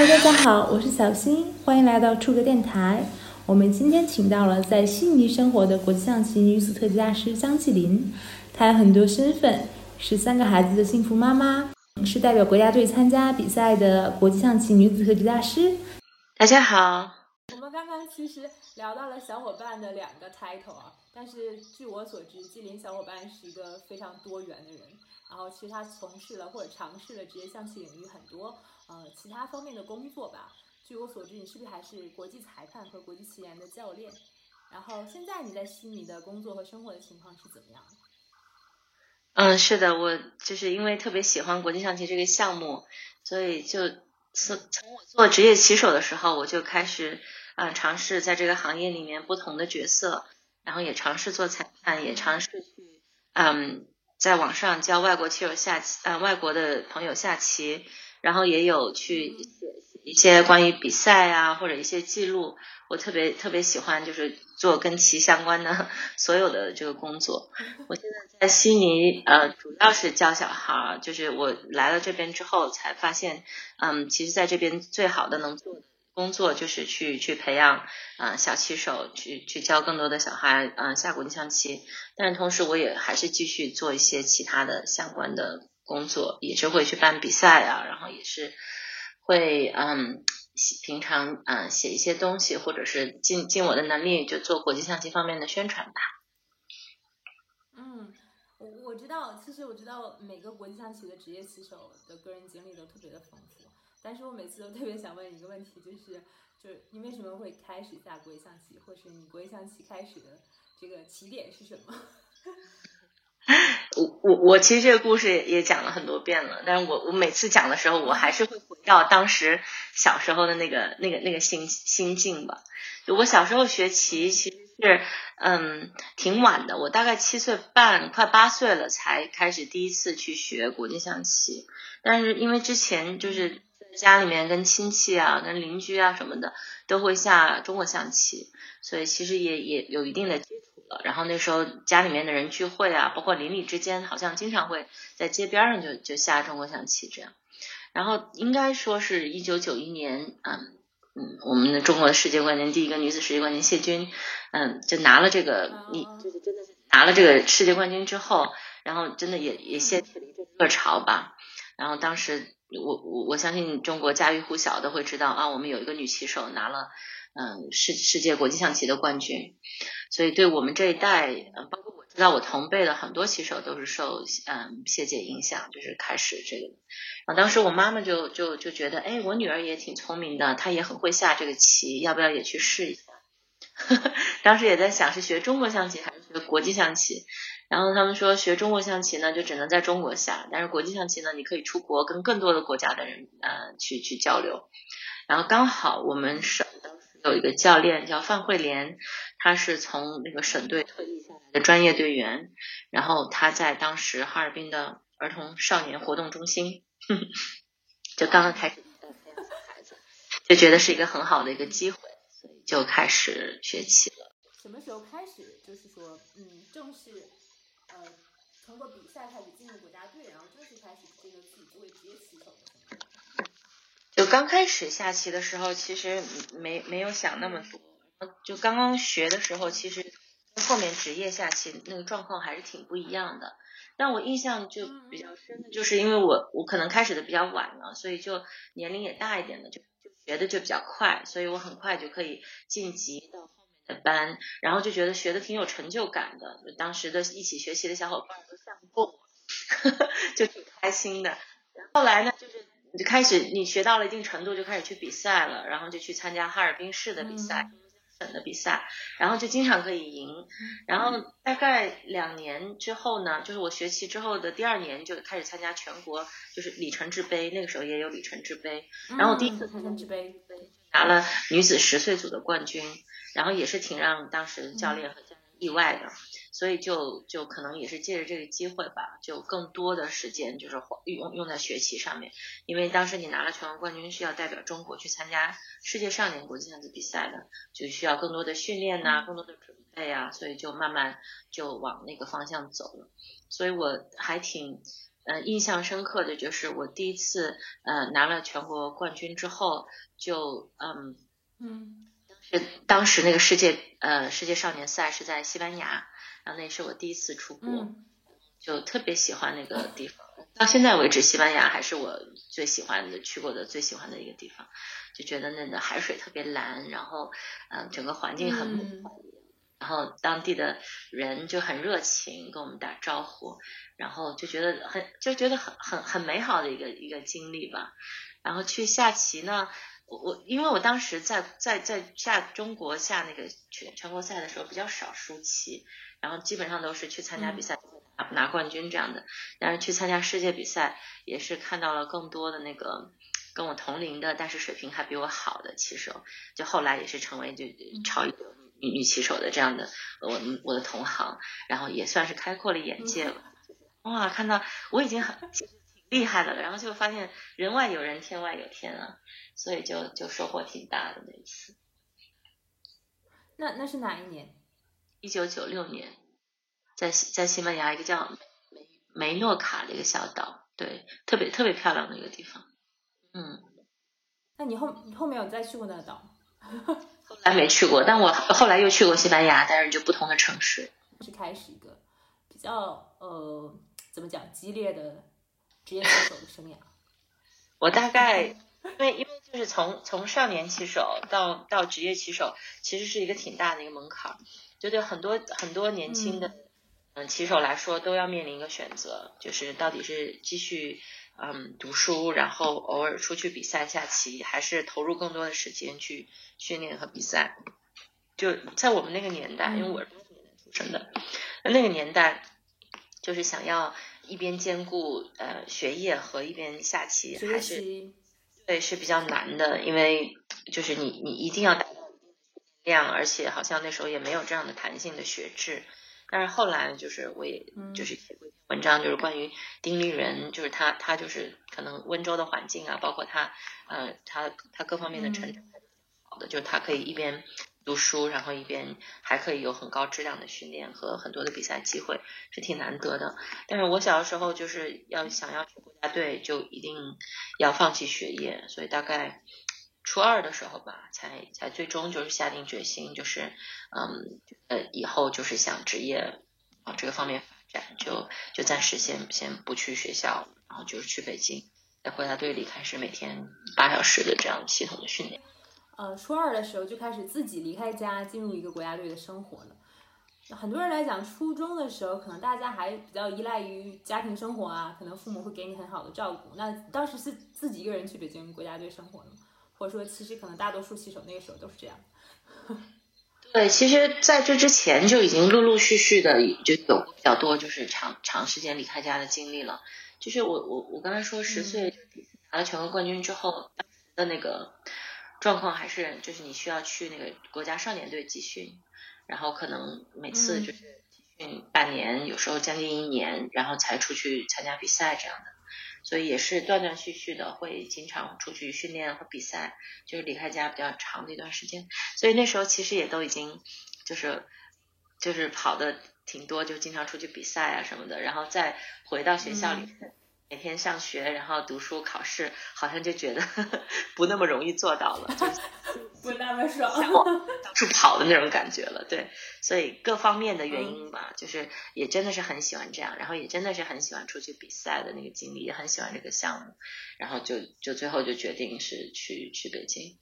Hello，大家好，我是小新，欢迎来到触格电台。我们今天请到了在悉尼生活的国际象棋女子特级大师张继林，她有很多身份，是三个孩子的幸福妈妈，是代表国家队参加比赛的国际象棋女子特级大师。大家好，我们刚刚其实聊到了小伙伴的两个 title 啊，但是据我所知，纪林小伙伴是一个非常多元的人，然后其实他从事了或者尝试了职业象棋领域很多呃其他方面的工作吧。据我所知，你是不是还是国际裁判和国际棋研的教练？然后现在你在悉尼的工作和生活的情况是怎么样？嗯，是的，我就是因为特别喜欢国际象棋这个项目，所以就从从我做职业棋手的时候，我就开始啊尝试在这个行业里面不同的角色，然后也尝试做裁判，也尝试去嗯在网上教外国棋手下棋，呃外国的朋友下棋，然后也有去写。一些关于比赛啊，或者一些记录，我特别特别喜欢，就是做跟棋相关的 所有的这个工作。我现在在悉尼，呃，主要是教小孩儿。就是我来了这边之后，才发现，嗯，其实在这边最好的能做的工作就是去去培养啊小棋手，去去教更多的小孩嗯下国际象棋。但是同时，我也还是继续做一些其他的相关的工作，也是会去办比赛啊，然后也是。会嗯，平常嗯写一些东西，或者是尽尽我的能力就做国际象棋方面的宣传吧。嗯，我我知道，其实我知道每个国际象棋的职业棋手的个人经历都特别的丰富，但是我每次都特别想问一个问题，就是就是你为什么会开始下国际象棋，或是你国际象棋开始的这个起点是什么？我我其实这个故事也讲了很多遍了，但是我我每次讲的时候，我还是会回到当时小时候的那个那个那个心心境吧。我小时候学棋其实是嗯挺晚的，我大概七岁半快八岁了才开始第一次去学国际象棋，但是因为之前就是家里面跟亲戚啊、跟邻居啊什么的都会下中国象棋，所以其实也也有一定的。然后那时候家里面的人聚会啊，包括邻里之间，好像经常会在街边上就就下中国象棋这样。然后应该说是一九九一年，嗯嗯，我们的中国世界冠军第一个女子世界冠军谢军，嗯，就拿了这个，你就是真的是拿了这个世界冠军之后，然后真的也也掀起了一阵热潮吧。然后当时我我我相信中国家喻户晓的会知道啊，我们有一个女棋手拿了。嗯，世世界国际象棋的冠军，所以对我们这一代，呃，包括我知道我同辈的很多棋手都是受嗯谢姐影响，就是开始这个。然后当时我妈妈就就就觉得，哎，我女儿也挺聪明的，她也很会下这个棋，要不要也去试一下？当时也在想是学中国象棋还是学国际象棋。然后他们说学中国象棋呢，就只能在中国下，但是国际象棋呢，你可以出国跟更多的国家的人呃去去交流。然后刚好我们是。有一个教练叫范慧莲，他是从那个省队退役下来的专业队员，然后他在当时哈尔滨的儿童少年活动中心，就刚刚开始培养小孩子，就觉得是一个很好的一个机会，所以就开始学习了。什么时候开始就是说，嗯，正式呃通过比赛开始进入国家队，然后正式开始这个自己作为职业棋手？刚开始下棋的时候，其实没没有想那么多。就刚刚学的时候，其实跟后面职业下棋那个状况还是挺不一样的。但我印象就比较深的，就是因为我我可能开始的比较晚了，所以就年龄也大一点的，就就学的就比较快，所以我很快就可以晋级到后面的班，然后就觉得学的挺有成就感的。当时的一起学习的小伙伴都像过我，就挺开心的。后来呢，就。你就开始，你学到了一定程度，就开始去比赛了，然后就去参加哈尔滨市的比赛、省的比赛，然后就经常可以赢。然后大概两年之后呢，就是我学习之后的第二年，就开始参加全国，就是里程志杯，那个时候也有里程志杯。然后第一次参加志杯，拿了女子十岁组的冠军，然后也是挺让当时教练和家人意外的。所以就就可能也是借着这个机会吧，就更多的时间就是用用在学习上面。因为当时你拿了全国冠军，是要代表中国去参加世界少年国际象棋比赛的，就需要更多的训练呐，更多的准备啊，所以就慢慢就往那个方向走了。所以我还挺呃印象深刻的就是我第一次呃拿了全国冠军之后，就嗯嗯是当时那个世界呃世界少年赛是在西班牙，然后那是我第一次出国，嗯就特别喜欢那个地方。到现在为止，西班牙还是我最喜欢的去过的最喜欢的一个地方，就觉得那个海水特别蓝，然后嗯、呃整个环境很美。然后当地的人就很热情，跟我们打招呼，然后就觉得很就觉得很很很美好的一个一个经历吧。然后去下棋呢，我我因为我当时在在在下中国下那个全全国赛的时候比较少输棋，然后基本上都是去参加比赛、拿拿冠军这样的。但是去参加世界比赛也是看到了更多的那个跟我同龄的，但是水平还比我好的棋手，就后来也是成为就超一流女女棋手的这样的我我的同行，然后也算是开阔了眼界吧。哇，看到我已经很厉害的了，然后就发现人外有人，天外有天啊，所以就就收获挺大的那一次。那那是哪一年？一九九六年，在西在西班牙一个叫梅梅诺卡的一个小岛，对，特别特别漂亮的一个地方。嗯，那你后你后面有再去过那个岛吗？后来没去过，但我后来又去过西班牙，但是就不同的城市。是开始一个比较呃怎么讲激烈的职业棋手的生涯。我大概因为因为就是从从少年棋手到到职业棋手，其实是一个挺大的一个门槛儿，就对很多很多年轻的嗯棋手来说都要面临一个选择，就是到底是继续嗯读书，然后偶尔出去比赛下棋，还是投入更多的时间去训练和比赛。就在我们那个年代，因为我是八十年代出生的，那那个年代就是想要一边兼顾呃学业和一边下棋，还是对是比较难的，因为就是你你一定要达到一定量，而且好像那时候也没有这样的弹性的学制。但是后来就是我也嗯。就是写过一篇文章，就是关于丁立人，就是他他就是可能温州的环境啊，包括他呃他他各方面的成长好的，就是他可以一边读书，然后一边还可以有很高质量的训练和很多的比赛机会，是挺难得的。但是我小的时候就是要想要去国家队，就一定要放弃学业，所以大概初二的时候吧，才才最终就是下定决心，就是嗯呃以后就是想职业往这个方面发展，就就暂时先先不去学校，然后就是去北京，在国家队里开始每天八小时的这样系统的训练。呃，初二的时候就开始自己离开家，进入一个国家队的生活了。很多人来讲，初中的时候可能大家还比较依赖于家庭生活啊，可能父母会给你很好的照顾。那当时是自己一个人去北京国家队生活的吗？或者说，其实可能大多数棋手那个时候都是这样。对，其实在这之前就已经陆陆续续的就有比较多就是长长时间离开家的经历了。就是我我我刚才说十岁拿了全国冠军之后，当时的那个状况还是就是你需要去那个国家少年队集训，然后可能每次就是集训半年，有时候将近一年，然后才出去参加比赛这样的。所以也是断断续续的，会经常出去训练和比赛，就是离开家比较长的一段时间。所以那时候其实也都已经就是就是跑的挺多，就经常出去比赛啊什么的，然后再回到学校里。每天上学，然后读书考试，好像就觉得呵 呵不那么容易做到了，就 不那么爽。到处跑的那种感觉了。对，所以各方面的原因吧，就是也真的是很喜欢这样，然后也真的是很喜欢出去比赛的那个经历，也很喜欢这个项目，然后就就最后就决定是去去北京，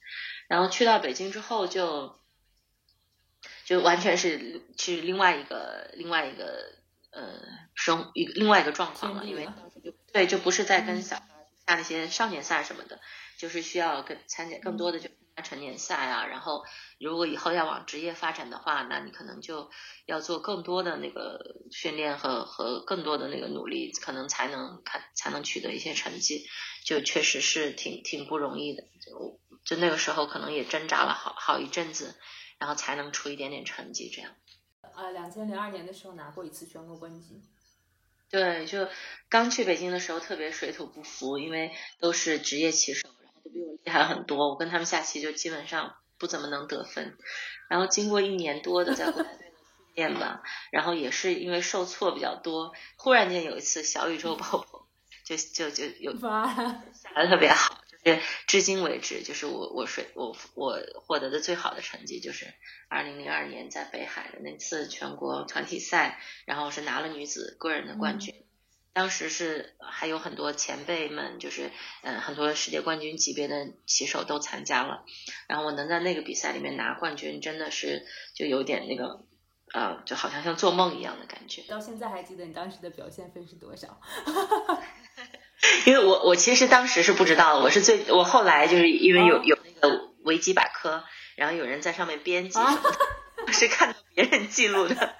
然后去到北京之后就就完全是去另外一个另外一个呃生一个另外一个状况了，因为对就不是在跟小孩下那些少年赛什么的，就是需要跟参加更多的就成年赛啊，然后如果以后要往职业发展的话，那你可能就要做更多的那个训练和和更多的那个努力，可能才能看才能取得一些成绩，就确实是挺挺不容易的，就就那个时候可能也挣扎了好好一阵子，然后才能出一点点成绩这样。呃，两千零二年的时候拿过一次全国冠军。对，就刚去北京的时候特别水土不服，因为都是职业棋手，然后都比我厉害很多，我跟他们下棋就基本上不怎么能得分。然后经过一年多的在国家队的训练吧，然后也是因为受挫比较多，忽然间有一次小宇宙爆棚，就就就有哇，下来的特别好，就是至今为止，就是我我水我我获得的最好的成绩就是二零零二年在北海的那次全国团体赛，然后是拿了女子个人的冠军。当时是还有很多前辈们，就是嗯很多世界冠军级别的棋手都参加了，然后我能在那个比赛里面拿冠军，真的是就有点那个。呃，就好像像做梦一样的感觉。到现在还记得你当时的表现分是多少？因为我我其实当时是不知道，我是最我后来就是因为有有那个维基百科，然后有人在上面编辑，我是看到别人记录的。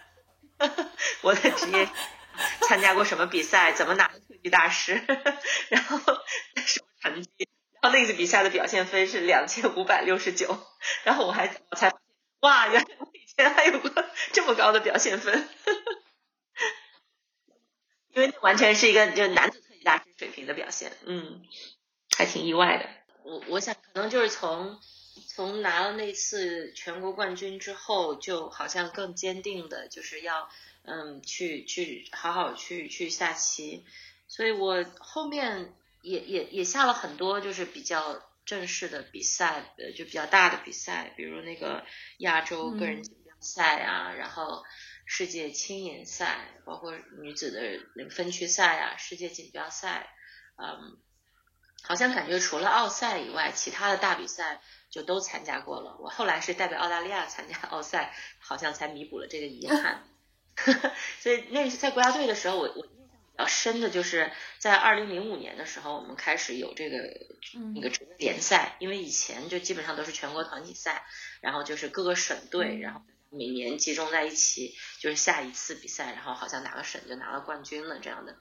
我的职业 参加过什么比赛，怎么拿的特级大师，然后什么成绩，然后那次比赛的表现分是两千五百六十九，然后我还我才哇，原来我以前还有过。这么高的表现分，因为完全是一个就男子大师水平的表现，嗯，还挺意外的。我我想可能就是从从拿了那次全国冠军之后，就好像更坚定的就是要嗯去去好好去去下棋，所以我后面也也也下了很多就是比较正式的比赛，呃就比较大的比赛，比如那个亚洲个人锦标。赛啊，然后世界青银赛，包括女子的那个分区赛啊，世界锦标赛，嗯，好像感觉除了奥赛以外，其他的大比赛就都参加过了。我后来是代表澳大利亚参加奥赛，好像才弥补了这个遗憾。所以那是在国家队的时候，我我印象比较深的就是在二零零五年的时候，我们开始有这个那个联赛，因为以前就基本上都是全国团体赛，然后就是各个省队，然后。每年集中在一起，就是下一次比赛，然后好像哪个省就拿了冠军了这样的。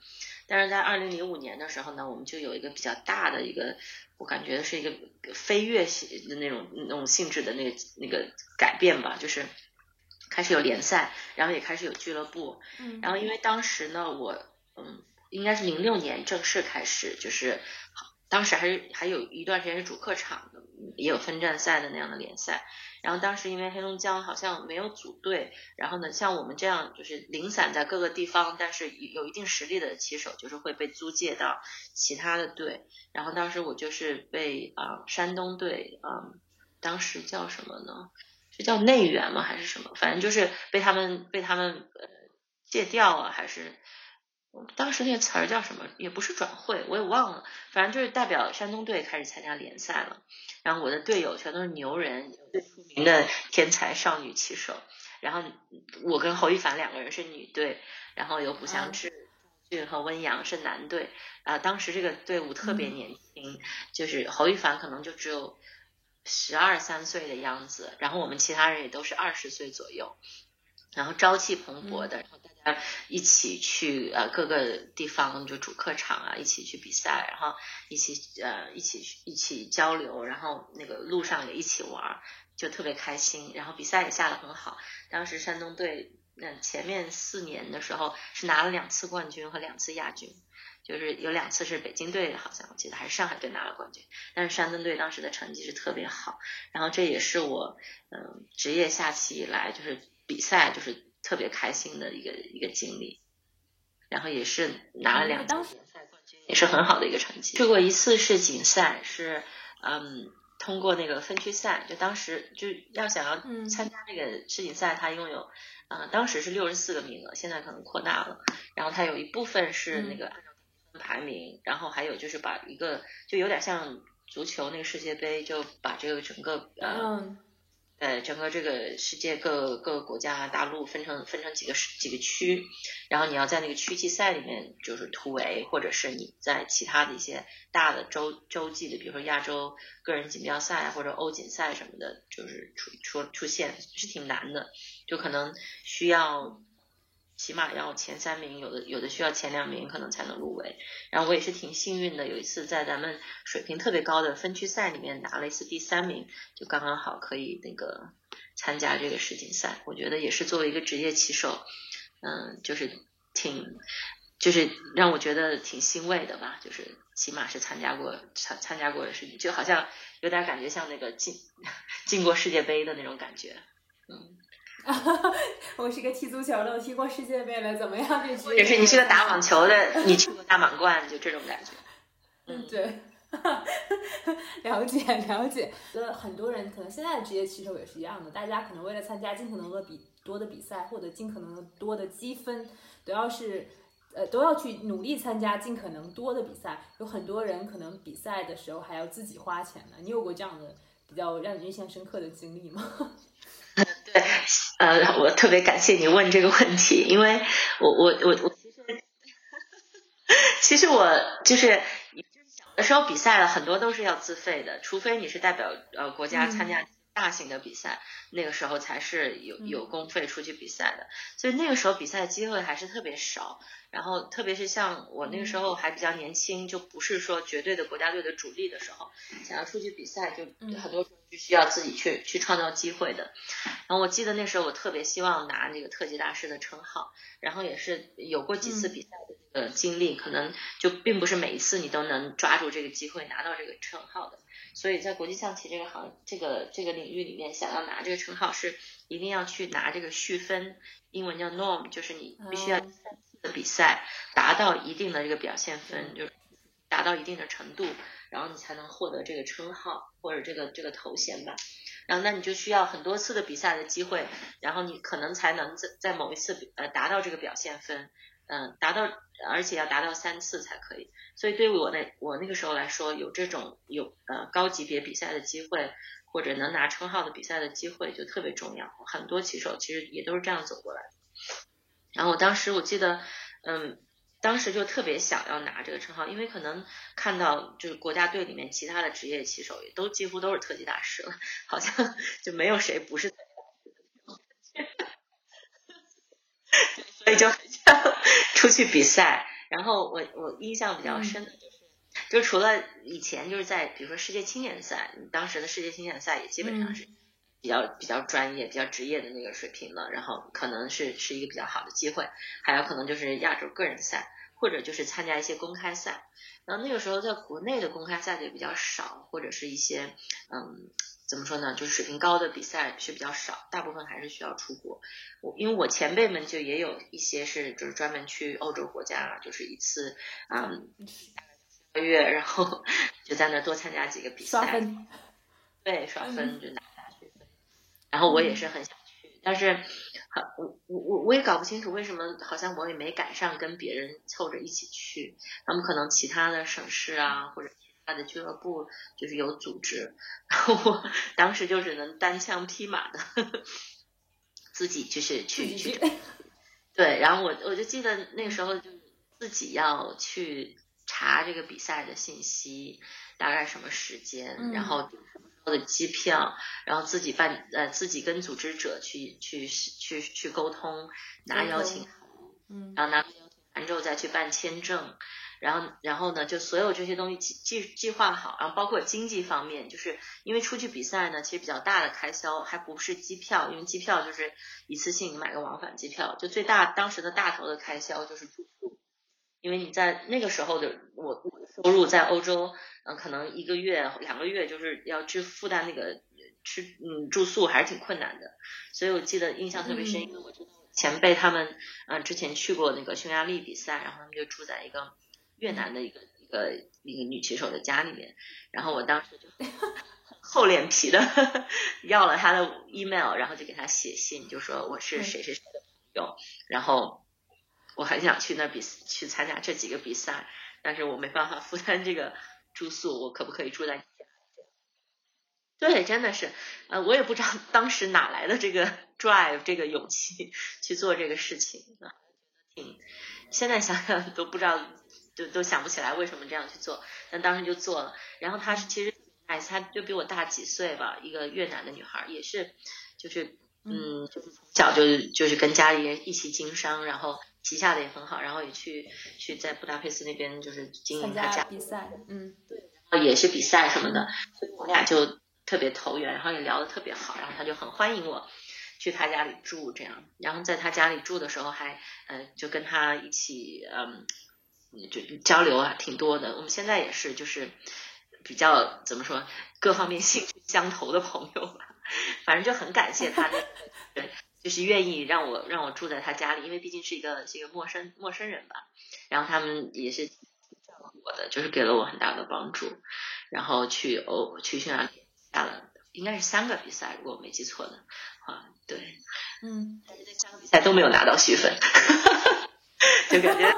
但是在二零零五年的时候呢，我们就有一个比较大的一个，我感觉是一个飞跃性的那种那种性质的那个那个改变吧，就是开始有联赛，然后也开始有俱乐部。嗯。然后因为当时呢，我嗯，应该是零六年正式开始，就是当时还是还有一段时间是主客场的，也有分站赛的那样的联赛。然后当时因为黑龙江好像没有组队，然后呢，像我们这样就是零散在各个地方，但是有一定实力的棋手，就是会被租借到其他的队。然后当时我就是被啊山东队啊，当时叫什么呢？是叫内援吗？还是什么？反正就是被他们被他们呃借调啊，还是。当时那个词儿叫什么？也不是转会，我也忘了。反正就是代表山东队开始参加联赛了。然后我的队友全都是牛人，最出名的天才少女棋手。然后我跟侯一凡两个人是女队，然后有卜祥志、俊和温阳是男队。啊，当时这个队伍特别年轻，就是侯一凡可能就只有十二三岁的样子，然后我们其他人也都是二十岁左右。然后朝气蓬勃的，一起去呃各个地方就主客场啊，一起去比赛，然后一起呃一起一起交流，然后那个路上也一起玩，就特别开心。然后比赛也下得很好，当时山东队那前面四年的时候是拿了两次冠军和两次亚军，就是有两次是北京队好像我记得还是上海队拿了冠军，但是山东队当时的成绩是特别好。然后这也是我嗯职业下棋以来就是。比赛就是特别开心的一个一个经历，然后也是拿了两次联赛冠军，也是很好的一个成绩。去过一次世锦赛，是嗯通过那个分区赛，就当时就要想要参加这个世锦赛，它一共有啊当时是六十四个名额，现在可能扩大了。然后它有一部分是那个按照排名，然后还有就是把一个就有点像足球那个世界杯，就把这个整个呃。呃，整个这个世界各各个国家大陆分成分成几个几个区，然后你要在那个区际赛里面就是突围，或者是你在其他的一些大的洲洲际的，比如说亚洲个人锦标赛或者欧锦赛什么的，就是出出出现是挺难的，就可能需要。起码要前三名，有的有的需要前两名可能才能入围。然后我也是挺幸运的，有一次在咱们水平特别高的分区赛里面拿了一次第三名，就刚刚好可以那个参加这个世锦赛。我觉得也是作为一个职业棋手，嗯，就是挺就是让我觉得挺欣慰的吧。就是起码是参加过参参加过世锦，就好像有点感觉像那个进 进过世界杯的那种感觉，嗯。我是个踢足球的，我踢过世界杯了，怎么样？这职也是你是个打网球的，你去过大满贯，就这种感觉。嗯，对，了 解了解。呃，很多人可能现在的职业棋手也是一样的，大家可能为了参加尽可能的比多的比赛，获得尽可能多的积分，都要是呃都要去努力参加尽可能多的比赛。有很多人可能比赛的时候还要自己花钱呢。你有过这样的比较让你印象深刻的经历吗？对，呃，我特别感谢你问这个问题，因为我我我我其实 其实我就是小的时候比赛了很多都是要自费的，除非你是代表呃国家参加大型的比赛，那个时候才是有有公费出去比赛的，所以那个时候比赛机会还是特别少。然后特别是像我那个时候还比较年轻，就不是说绝对的国家队的主力的时候，想要出去比赛，就很多时候就需要自己去去创造机会的。然后我记得那时候我特别希望拿那个特级大师的称号，然后也是有过几次比赛的呃经历，可能就并不是每一次你都能抓住这个机会拿到这个称号的。所以在国际象棋这个行这个这个领域里面，想要拿这个称号是一定要去拿这个续分，英文叫 norm，就是你必须要。的比赛达到一定的这个表现分，就是达到一定的程度，然后你才能获得这个称号或者这个这个头衔吧。然后那你就需要很多次的比赛的机会，然后你可能才能在在某一次呃达到这个表现分，嗯，达到而且要达到三次才可以。所以对于我那我那个时候来说，有这种有呃高级别比赛的机会或者能拿称号的比赛的机会就特别重要。很多棋手其实也都是这样走过来的。然后我当时我记得，嗯，当时就特别想要拿这个称号，因为可能看到就是国家队里面其他的职业棋手也都几乎都是特级大师了，好像就没有谁不是，以就 出去比赛。然后我我印象比较深的就是，就除了以前就是在比如说世界青年赛，当时的世界青年赛也基本上是。比较比较专业、比较职业的那个水平了，然后可能是是一个比较好的机会，还有可能就是亚洲个人赛，或者就是参加一些公开赛。然后那个时候在国内的公开赛就比较少，或者是一些嗯怎么说呢，就是水平高的比赛是比较少，大部分还是需要出国。我因为我前辈们就也有一些是就是专门去欧洲国家，就是一次嗯个月，然后 就在那多参加几个比赛，对，刷分就拿。然后我也是很想去，但是，很我我我我也搞不清楚为什么，好像我也没赶上跟别人凑着一起去。他们可能其他的省市啊，或者的俱乐部就是有组织，然后我当时就只能单枪匹马的自己就是去去。对，然后我我就记得那个时候就自己要去查这个比赛的信息，大概什么时间，然后。的机票，然后自己办，呃，自己跟组织者去去去去沟通，拿邀请函，嗯，然后拿邀请函之后再去办签证，然后然后呢，就所有这些东西计计计划好，然后包括经济方面，就是因为出去比赛呢，其实比较大的开销还不是机票，因为机票就是一次性买个往返机票，就最大当时的大头的开销就是住宿，因为你在那个时候的我收入在欧洲。嗯，可能一个月、两个月就是要支负担那个吃嗯住宿还是挺困难的，所以我记得印象特别深，因为我知道前辈他们嗯之前去过那个匈牙利比赛，然后他们就住在一个越南的一个一个一个女骑手的家里面，然后我当时就厚脸皮的 要了他的 email，然后就给他写信，就说我是谁谁谁的朋友，然后我很想去那比去参加这几个比赛，但是我没办法负担这个。住宿我可不可以住在？对，真的是，呃，我也不知道当时哪来的这个 drive 这个勇气去做这个事情啊，挺，现在想想都不知道，都都想不起来为什么这样去做，但当时就做了。然后她是其实，哎，她就比我大几岁吧，一个越南的女孩，也是，就是，嗯，就是从小就就是跟家里人一起经商，然后。旗下的也很好，然后也去去在布达佩斯那边就是经营他家比赛，嗯，对，也是比赛什么的，所以我俩就特别投缘，然后也聊得特别好，然后他就很欢迎我去他家里住，这样，然后在他家里住的时候还，嗯，就跟他一起，嗯，就交流啊，挺多的。我们现在也是，就是比较怎么说，各方面兴趣相投的朋友吧，反正就很感谢他的。就是愿意让我让我住在他家里，因为毕竟是一个是一个陌生陌生人吧。然后他们也是照顾我的，就是给了我很大的帮助。然后去欧去匈牙利打了应该是三个比赛，如果我没记错的话，对，嗯，但是这三个比赛都没有拿到续分，就感觉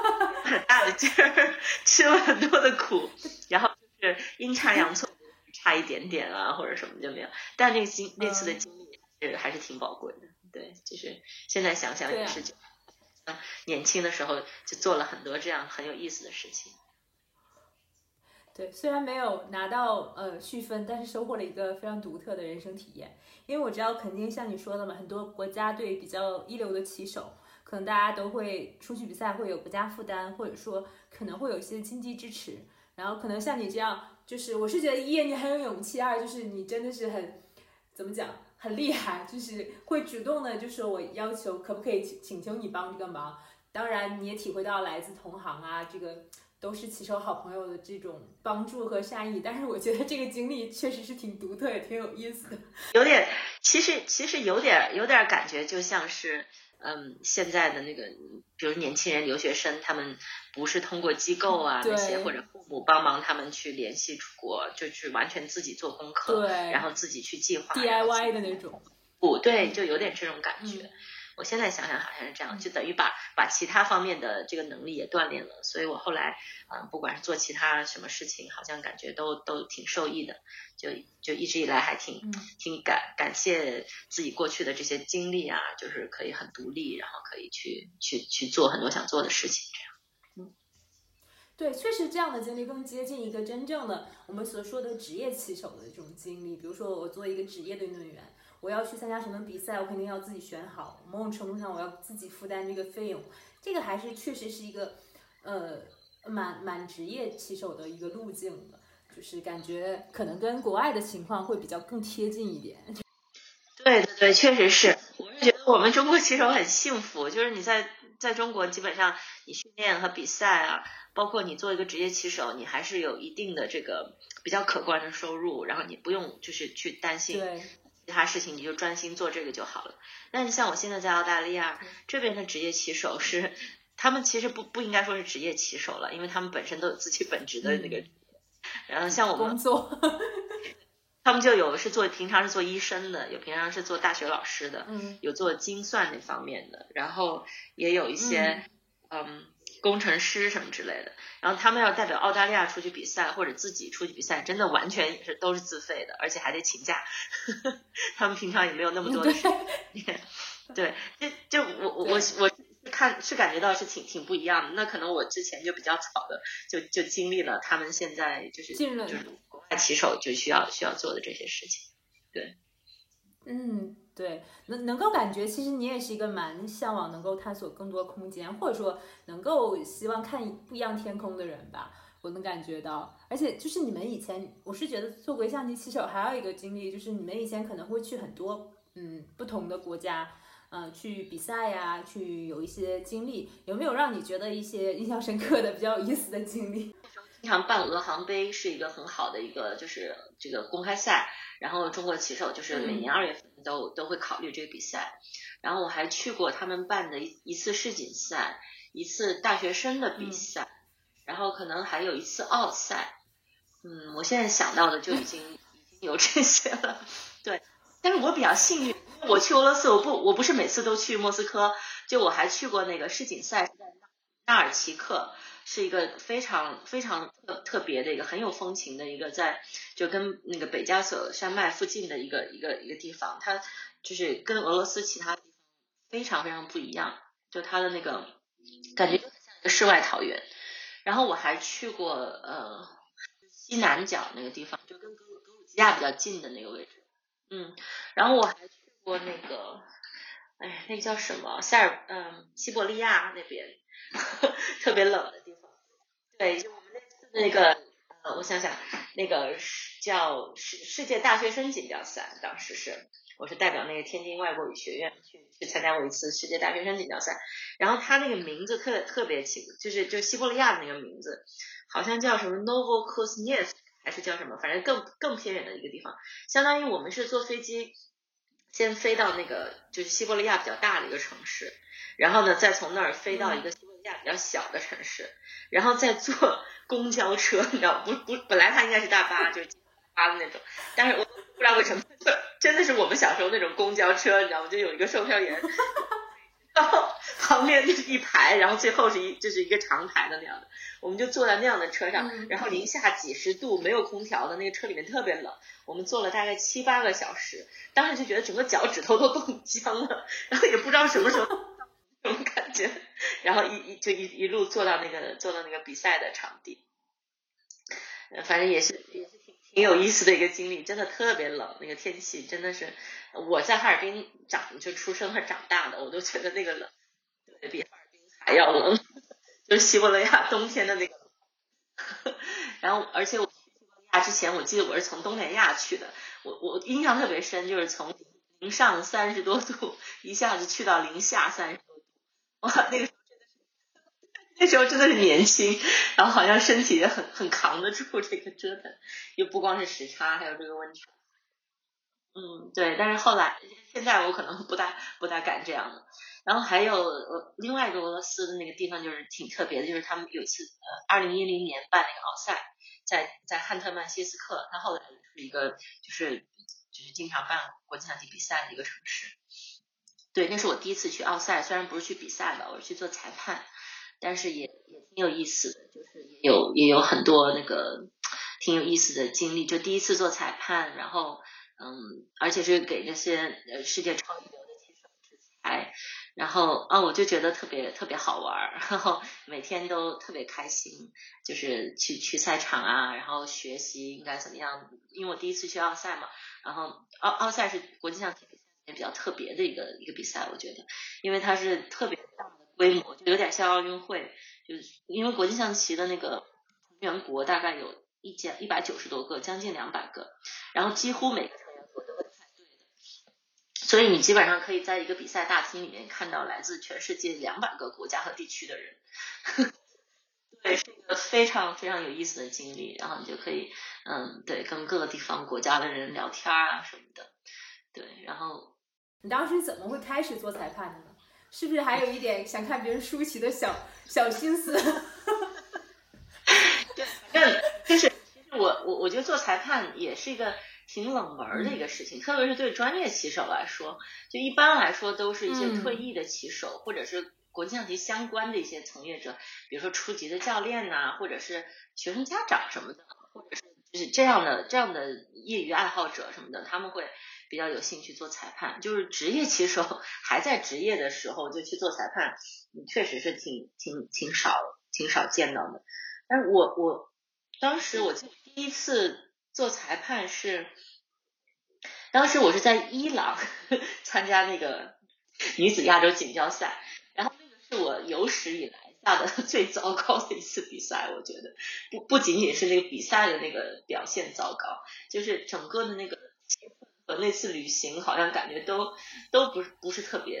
很大的劲儿，吃了很多的苦，然后就是阴差阳错差一点点啊，或者什么就没有。但那个经那次的经历是还是挺宝贵的。对，就是现在想想也是，嗯，年轻的时候就做了很多这样很有意思的事情。对，虽然没有拿到呃续分，但是收获了一个非常独特的人生体验。因为我知道，肯定像你说的嘛，很多国家队比较一流的棋手，可能大家都会出去比赛会有国家负担，或者说可能会有一些经济支持。然后可能像你这样，就是我是觉得一你很有勇气，二就是你真的是很怎么讲？很厉害，就是会主动的，就说我要求可不可以请请求你帮这个忙。当然，你也体会到来自同行啊，这个都是骑手好朋友的这种帮助和善意。但是我觉得这个经历确实是挺独特，也挺有意思的。有点，其实其实有点有点感觉，就像是。嗯，现在的那个，比如年轻人、留学生，他们不是通过机构啊那些，或者父母帮忙他们去联系出国，就去完全自己做功课，然后自己去计划 DIY 的那种。不对，就有点这种感觉。我现在想想好像是这样，就等于把把其他方面的这个能力也锻炼了，所以我后来啊，不管是做其他什么事情，好像感觉都都挺受益的，就就一直以来还挺挺感感谢自己过去的这些经历啊，就是可以很独立，然后可以去去去做很多想做的事情，这样。嗯，对，确实这样的经历更接近一个真正的我们所说的职业棋手的这种经历，比如说我做一个职业的运动员。我要去参加什么比赛，我肯定要自己选好。某种程度上，我要自己负担这个费用。这个还是确实是一个，呃，蛮蛮职业棋手的一个路径的，就是感觉可能跟国外的情况会比较更贴近一点。对对对，确实是。我是觉得我们中国棋手很幸福，就是你在在中国，基本上你训练和比赛啊，包括你做一个职业棋手，你还是有一定的这个比较可观的收入，然后你不用就是去担心。对。其他事情你就专心做这个就好了。但是像我现在在澳大利亚这边的职业棋手是，他们其实不不应该说是职业棋手了，因为他们本身都有自己本职的那个。然后像我们工作，他们就有是做平常是做医生的，有平常是做大学老师的，有做精算那方面的，然后也有一些嗯。工程师什么之类的，然后他们要代表澳大利亚出去比赛，或者自己出去比赛，真的完全也是都是自费的，而且还得请假。他们平常也没有那么多的时间。对，就就我我我看是感觉到是挺挺不一样的。那可能我之前就比较早的就就经历了他们现在就是就是国外棋手就需要需要做的这些事情。对，嗯。对，能能够感觉，其实你也是一个蛮向往能够探索更多空间，或者说能够希望看不一样天空的人吧。我能感觉到，而且就是你们以前，我是觉得做围象棋棋手还有一个经历，就是你们以前可能会去很多嗯不同的国家，嗯去比赛呀，去有一些经历，有没有让你觉得一些印象深刻的、比较有意思的经历？经常办俄航杯是一个很好的一个就是这个公开赛。然后中国棋手就是每年二月份都都会考虑这个比赛，然后我还去过他们办的一一次世锦赛，一次大学生的比赛，然后可能还有一次奥赛，嗯，我现在想到的就已经 已经有这些了，对，但是我比较幸运，我去俄罗斯，我不我不是每次都去莫斯科，就我还去过那个世锦赛在纳尔奇克。是一个非常非常特特别的一个很有风情的一个在就跟那个北加索山脉附近的一个一个一个地方，它就是跟俄罗斯其他地方非常非常不一样，就它的那个感觉就像一个世外桃源。然后我还去过呃西南角那个地方，就跟格格鲁吉亚比较近的那个位置，嗯，然后我还去过那个哎那个叫什么塞尔嗯西伯利亚那边 特别冷。对，就我们那次那个，呃，我想想，那个叫世世界大学生锦标赛，当时是我是代表那个天津外国语学院去去参加过一次世界大学生锦标赛，然后他那个名字特特别奇，就是就西伯利亚的那个名字，好像叫什么 Novokosnev 还是叫什么，反正更更偏远的一个地方，相当于我们是坐飞机先飞到那个就是西伯利亚比较大的一个城市，然后呢再从那儿飞到一个西比较小的城市，然后再坐 公交车，你知道不不，本来它应该是大巴，就是巴的那种，但是我不知道为什么，真的是我们小时候那种公交车，你知道吗？就有一个售票员。然后旁边就是一排，然后最后是一就是一个长排的那样的，我们就坐在那样的车上，然后零下几十度，没有空调的那个车里面特别冷，我们坐了大概七八个小时，当时就觉得整个脚趾头都冻僵了，然后也不知道什么时候 这种感觉，然后一一就一一路坐到那个坐到那个比赛的场地，反正也是也是挺挺有意思的一个经历，真的特别冷，那个天气真的是。我在哈尔滨长就出生和长大的，我都觉得那个冷，比哈尔滨还要冷，就是西伯利亚冬天的那个。然后，而且我去亚之前，我记得我是从东南亚去的，我我印象特别深，就是从零上三十多度一下子去到零下三十，哇，那个时候真的是，那时候真的是年轻，然后好像身体也很很扛得住这个折腾，又不光是时差，还有这个温差。嗯，对，但是后来现在我可能不大不大敢这样了。然后还有另外一个俄罗斯的那个地方就是挺特别的，就是他们有一次呃二零一零年办那个奥赛，在在汉特曼西斯克，它后来是一个就是就是经常办国际象棋比赛的一个城市。对，那是我第一次去奥赛，虽然不是去比赛吧，我是去做裁判，但是也也挺有意思的，就是也有也有很多那个挺有意思的经历，就第一次做裁判，然后。嗯，而且是给那些呃世界超一流的棋手制裁，然后啊，我就觉得特别特别好玩，然后每天都特别开心，就是去去赛场啊，然后学习应该怎么样，因为我第一次去奥赛嘛，然后奥奥赛是国际象棋比较特别的一个一个比赛，我觉得，因为它是特别大的规模，就有点像奥运会，就是因为国际象棋的那个成员国大概有一千一百九十多个，将近两百个，然后几乎每个成员国都会派队的。所以你基本上可以在一个比赛大厅里面看到来自全世界两百个国家和地区的人，对，是一个非常非常有意思的经历。然后你就可以，嗯，对，跟各个地方国家的人聊天啊什么的，对。然后你当时怎么会开始做裁判的呢？是不是还有一点想看别人输棋的小小心思？对，反正就是，其实我我我觉得做裁判也是一个。挺冷门的一个事情，特别是对专业棋手来说，就一般来说都是一些退役的棋手，或者是国际象棋相关的一些从业者，比如说初级的教练呐，或者是学生家长什么的，或者是就是这样的这样的业余爱好者什么的，他们会比较有兴趣做裁判。就是职业棋手还在职业的时候就去做裁判，确实是挺挺挺少挺少见到的。但是我我当时我记得第一次。做裁判是，当时我是在伊朗 参加那个 女子亚洲锦标赛，然后那个是我有史以来下的 最糟糕的一次比赛。我觉得不不仅仅是那个比赛的那个表现糟糕，就是整个的那个气氛和那次旅行好像感觉都都不是不是特别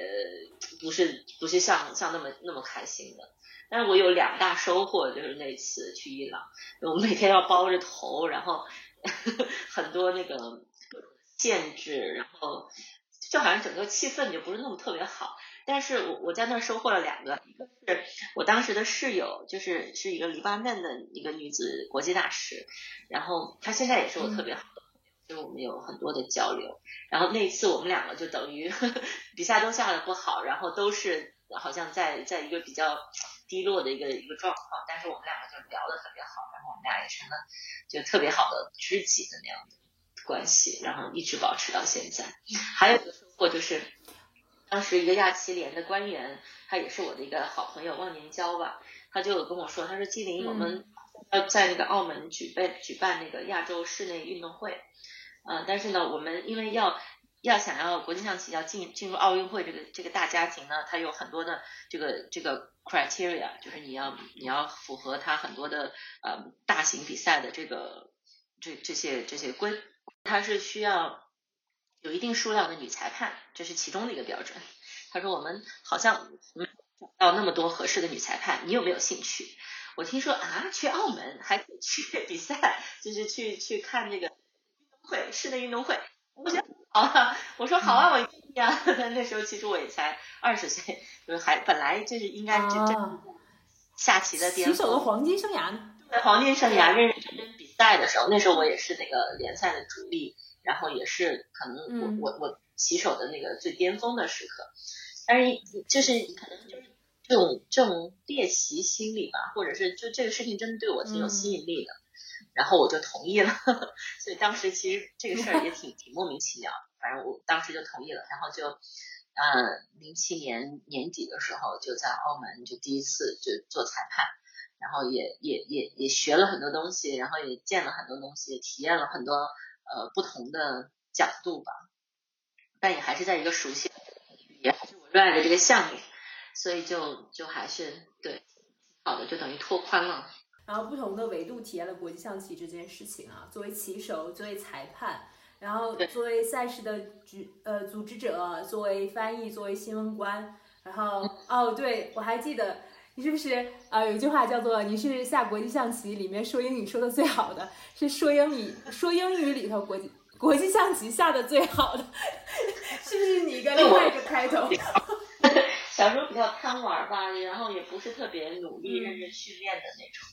不是不是像像那么那么开心的。但是我有两大收获，就是那次去伊朗，我每天要包着头，然后。很多那个限制，然后就好像整个气氛就不是那么特别好。但是我我在那儿收获了两个，一个是我当时的室友，就是是一个黎巴嫩的一个女子国际大师，然后她现在也是我特别好，就是我们有很多的交流。然后那次我们两个就等于 比赛都下的不好，然后都是好像在在一个比较低落的一个一个状况，但是我们两个就聊得特别好。然后我们俩也成了就特别好的知己的那样的关系，然后一直保持到现在。还有一个收获就是，当时一个亚旗联的官员，他也是我的一个好朋友，忘年交吧，他就跟我说，他说纪灵，我们要在那个澳门举办举办那个亚洲室内运动会，嗯，但是呢，我们因为要。要想要国际象棋要进进入奥运会这个这个大家庭呢，它有很多的这个这个 criteria，就是你要你要符合它很多的呃大型比赛的这个这这些这些规，它是需要有一定数量的女裁判，这是其中的一个标准。他说我们好像没找到那么多合适的女裁判，你有没有兴趣？我听说啊，去澳门还可以去 比赛，就是去去看这个会室内运动会，我想。好啊，我说好啊，我愿意啊。但 那时候其实我也才二十岁，就是还本来就是应该真正下棋的巅峰棋手的黄金生涯黄金生涯认认真真比赛的时候，那时候我也是那个联赛的主力，然后也是可能我我我棋手的那个最巅峰的时刻。但是就是可能就是这种这种猎奇心理吧，或者是就这个事情真的对我挺有吸引力的，然后我就同意了。所以当时其实这个事儿也挺挺莫名其妙，反正我当时就同意了，然后就呃零七年年底的时候就在澳门就第一次就做裁判。然后也也也也学了很多东西，然后也见了很多东西，体验了很多呃不同的角度吧。但也还是在一个熟悉也还是我热爱的这个项目，所以就就还是对好的，就等于拓宽了。然后不同的维度体验了国际象棋这件事情啊，作为棋手，作为裁判，然后作为赛事的组呃组织者，作为翻译，作为新闻官，然后哦对我还记得。你是不是啊？有一句话叫做“你是下国际象棋里面说英语说的最好的，是说英语说英语里头国际国际象棋下的最好的，是不是你一个另外一个开头？小时候比较贪玩吧，然后也不是特别努力认真训练的那种。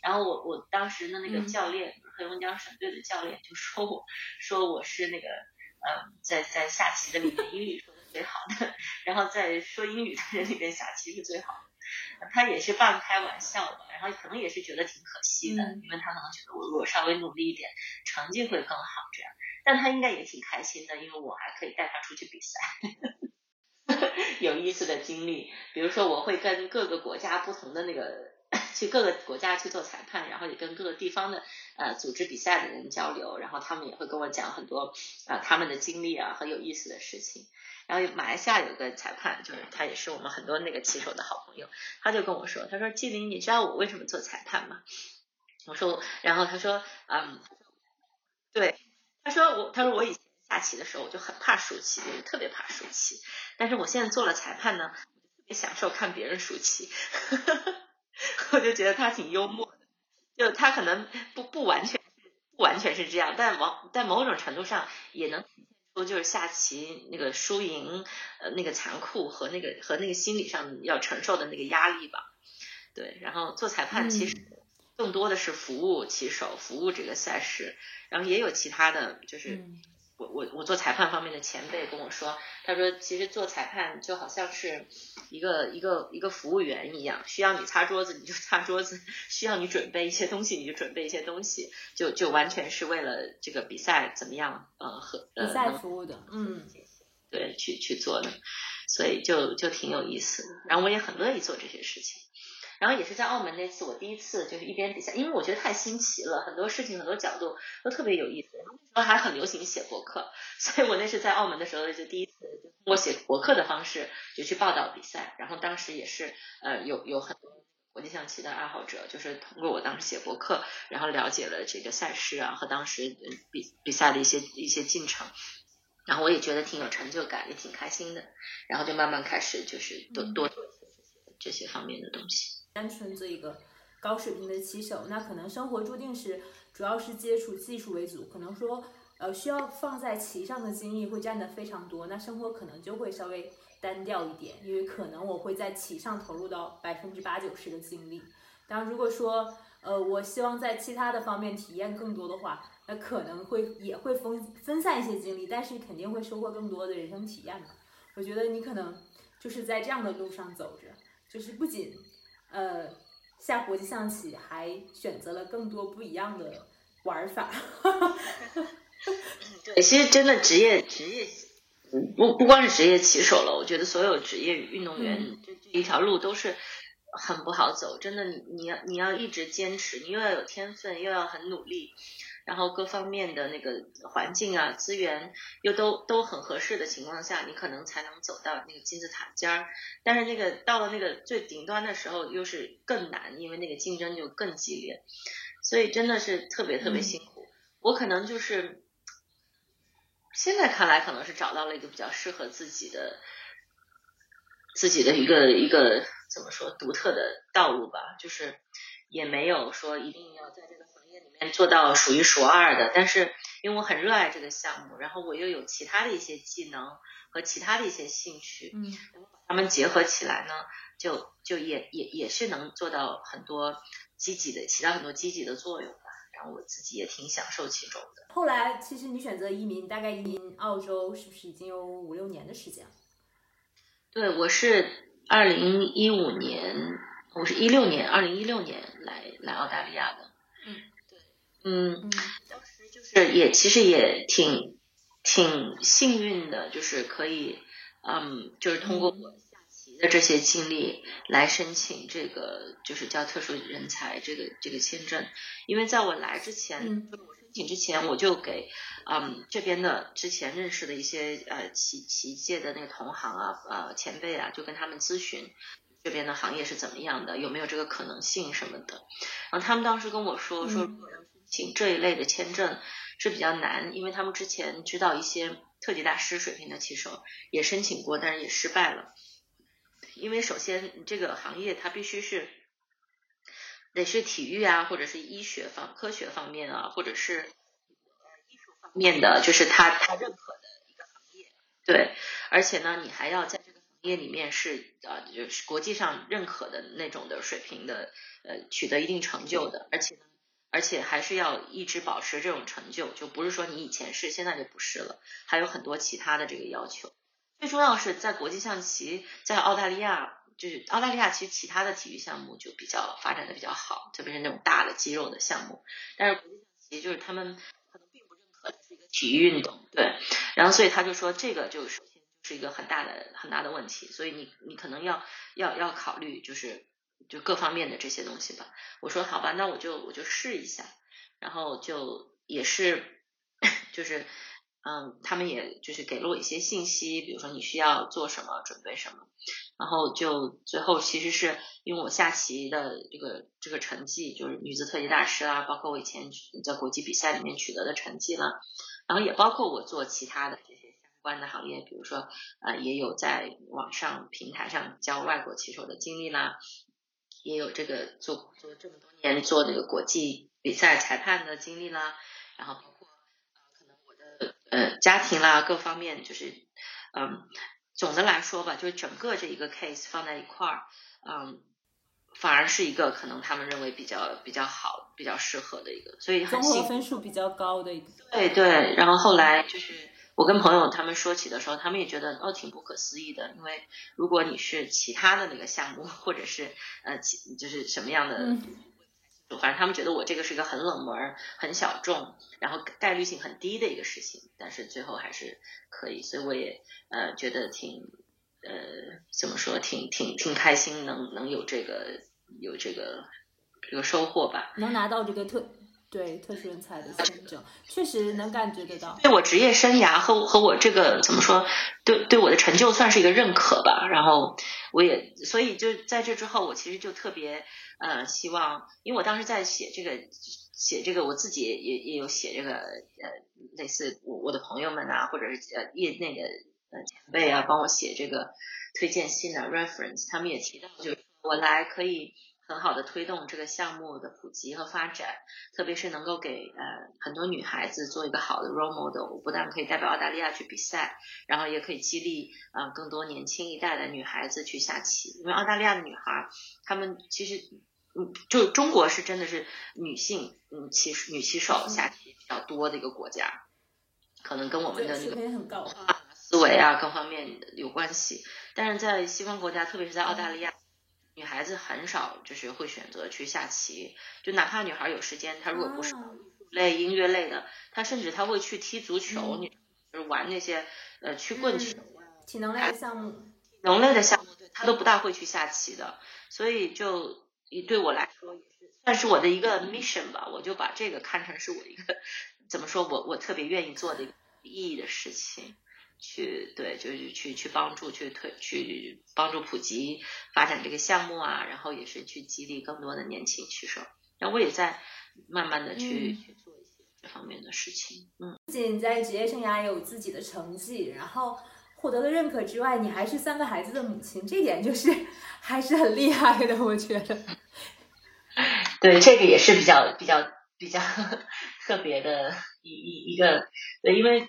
然后我我当时的那个教练，黑龙江省队的教练就说我说我是那个嗯，在在下棋的里面英语说的最好的，然后在说英语的人里面下棋是最好的。他也是半开玩笑吧，然后可能也是觉得挺可惜的，因为他可能觉得我如果稍微努力一点，成绩会更好这样。但他应该也挺开心的，因为我还可以带他出去比赛，有意思的经历。比如说，我会跟各个国家不同的那个去各个国家去做裁判，然后也跟各个地方的呃组织比赛的人交流，然后他们也会跟我讲很多啊他们的经历啊很有意思的事情。然后马来西亚有个裁判，就是他也是我们很多那个棋手的好朋友，他就跟我说，他说纪灵，你知道我为什么做裁判吗？我说，然后他说，嗯，对，他说我，他说我以前下棋的时候我就很怕输棋，我就特别怕输棋，但是我现在做了裁判呢，特别享受看别人输棋，我就觉得他挺幽默的，就他可能不不完全不完全是这样，但往在某种程度上也能。就是下棋那个输赢，呃，那个残酷和那个和那个心理上要承受的那个压力吧。对，然后做裁判其实更多的是服务棋手，服务这个赛事，然后也有其他的就是。我我我做裁判方面的前辈跟我说，他说其实做裁判就好像是一个一个一个服务员一样，需要你擦桌子你就擦桌子，需要你准备一些东西你就准备一些东西，就就完全是为了这个比赛怎么样呃和比赛服务的，嗯，对，去去做的，所以就就挺有意思的，然后我也很乐意做这些事情。然后也是在澳门那次，我第一次就是一边比赛，因为我觉得太新奇了，很多事情很多角度都特别有意思。那时候还很流行写博客，所以我那是在澳门的时候就第一次就通过写博客的方式就去报道比赛。然后当时也是呃有有很多国际象棋的爱好者，就是通过我当时写博客，然后了解了这个赛事啊和当时比比赛的一些一些进程。然后我也觉得挺有成就感，也挺开心的。然后就慢慢开始就是多多做这些方面的东西。单纯做一个高水平的棋手，那可能生活注定是主要是接触技术为主，可能说呃需要放在棋上的精力会占的非常多，那生活可能就会稍微单调一点，因为可能我会在棋上投入到百分之八九十的精力。当然，如果说呃我希望在其他的方面体验更多的话，那可能会也会分分散一些精力，但是肯定会收获更多的人生体验嘛。我觉得你可能就是在这样的路上走着，就是不仅。呃，下国际象棋还选择了更多不一样的玩法。对，其实真的职业职业，不不光是职业棋手了，我觉得所有职业运动员这这一条路都是很不好走。真的，你你要你要一直坚持，你又要有天分，又要很努力。然后各方面的那个环境啊、资源又都都很合适的情况下，你可能才能走到那个金字塔尖儿。但是那个到了那个最顶端的时候，又是更难，因为那个竞争就更激烈。所以真的是特别特别辛苦。我可能就是现在看来，可能是找到了一个比较适合自己的自己的一个一个怎么说独特的道路吧。就是也没有说一定要在这个。里面做到数一数二的，但是因为我很热爱这个项目，然后我又有其他的一些技能和其他的一些兴趣，嗯，把它们结合起来呢，就就也也也是能做到很多积极的，起到很多积极的作用吧。然后我自己也挺享受其中的。后来其实你选择移民，大概移民澳洲是不是已经有五六年的时间了？对，我是二零一五年，我是一六年，二零一六年来来澳大利亚的。嗯，当时就是也其实也挺挺幸运的，就是可以，嗯，就是通过我下棋的这些经历来申请这个就是叫特殊人才这个这个签证，因为在我来之前，嗯就是我申请之前，我就给嗯这边的之前认识的一些呃棋棋界的那个同行啊呃前辈啊，就跟他们咨询。这边的行业是怎么样的？有没有这个可能性什么的？然后他们当时跟我说，说嗯如果要申请这一类的签证是比较难，因为他们之前知道一些特级大师水平的棋手也申请过，但是也失败了。因为首先这个行业它必须是得是体育啊，或者是医学方、科学方面啊，或者是呃艺术方面的，就是他他认可的一个行业。对，而且呢，你还要在这个行业里面是呃，就是国际上认可的那种的水平的，呃，取得一定成就的，而且呢，而且还是要一直保持这种成就，就不是说你以前是，现在就不是了，还有很多其他的这个要求。最重要是在国际象棋，在澳大利亚，就是澳大利亚其实其他的体育项目就比较发展的比较好，特别是那种大的肌肉的项目，但是国际象棋就是他们可能并不认可它是一个体育运动，对，然后所以他就说这个就首先就是一个很大的很大的问题，所以你你可能要要要考虑就是就各方面的这些东西吧。我说好吧，那我就我就试一下，然后就也是 就是嗯，他们也就是给了我一些信息，比如说你需要做什么，准备什么，然后就最后其实是因为我下棋的这个这个成绩，就是女子特级大师啦，包括我以前在国际比赛里面取得的成绩啦，然后也包括我做其他的这些相关的行业，比如说呃也有在网上平台上教外国棋手的经历啦，也有这个做做这么多年做这个国际比赛裁判的经历啦，然后包括呃可能我的呃家庭啦各方面，就是嗯总的来说吧，就是整个这一个 case 放在一块儿，嗯。反而是一个可能他们认为比较比较好、比较适合的一个，所以很综合分数比较高的一个。对对，然后后来就是我跟朋友他们说起的时候，他们也觉得哦挺不可思议的，因为如果你是其他的那个项目，或者是呃其就是什么样的，嗯。反正他们觉得我这个是一个很冷门儿、很小众，然后概率性很低的一个事情，但是最后还是可以，所以我也呃觉得挺呃怎么说，挺挺挺开心能能有这个有这个这个收获吧。能拿到这个特对特殊人才的签证，确实能感觉得到。对我职业生涯和和我这个怎么说，对对我的成就算是一个认可吧。然后我也所以就在这之后，我其实就特别呃希望，因为我当时在写这个写这个，我自己也也有写这个呃类似我我的朋友们啊，或者是呃业内的呃前辈啊，帮我写这个推荐信的 reference，他们也提到，就是我来可以。很好的推动这个项目的普及和发展，特别是能够给呃很多女孩子做一个好的 role model。我不但可以代表澳大利亚去比赛，然后也可以激励呃更多年轻一代的女孩子去下棋。因为澳大利亚的女孩，她们其实嗯，就中国是真的是女性嗯棋女棋手下棋比较多的一个国家，可能跟我们的那个。思维啊各方面有关系。但是在西方国家，特别是在澳大利亚。女孩子很少就是会选择去下棋，就哪怕女孩有时间，她如果不是啊类音乐类的，她甚至她会去踢足球，嗯你就是玩那些呃曲棍球、体能类的项目，体能类的项目，她都不大会去下棋的。所以就对我来说也是算是我的一个 mission 吧，我就把这个看成是我一个 怎么说我我特别愿意做的一个意义的事情。去对，就是去去帮助去推去帮助普及发展这个项目啊，然后也是去激励更多的年轻棋手。然后我也在慢慢的去、嗯去做一些这方面的事情。嗯，不仅在职业生涯有自己的成绩，然后获得了认可之外，你还是三个孩子的母亲，这点就是 还是很厉害的，我觉得。对，这个也是比较比较比较 特别的一一一个，对，因为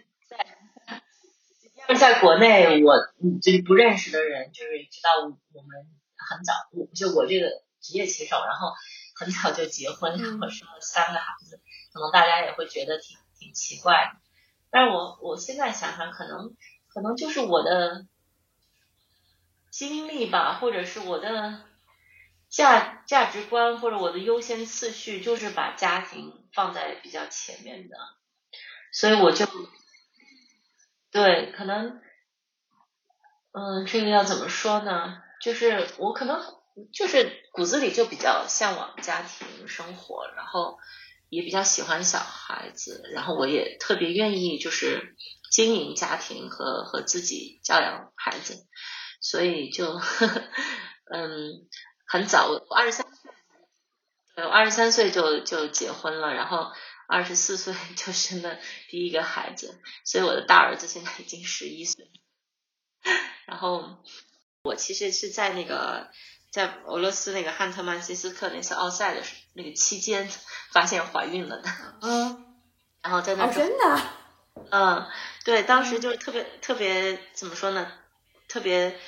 是在国内，我嗯就是不认识的人，就是知道我们很早，我就我这个职业棋手，然后很早就结婚，然后生了三个孩子，可能大家也会觉得挺挺奇怪。但是我我现在想想，可能可能就是我的经历吧，或者是我的价价值观，或者我的优先次序，就是把家庭放在比较前面的，所以我就对可能嗯，这个要怎么说呢？就是我可能就是骨子里就比较向往家庭生活，然后。也比较喜欢小孩子，然后我也特别愿意就是经营家庭和和自己教养孩子，所以就嗯很早，我二十三岁，我二十三岁就就结婚了，然后二十四岁 就生了第一个孩子，所以我的大儿子现在已经十一岁，然后我其实是在那个。在俄罗斯那个汉特曼西斯克那次奥赛的那个期间，发现怀孕了的。嗯，然后在那真的，嗯，对，当时就是特别特别怎么说呢？特别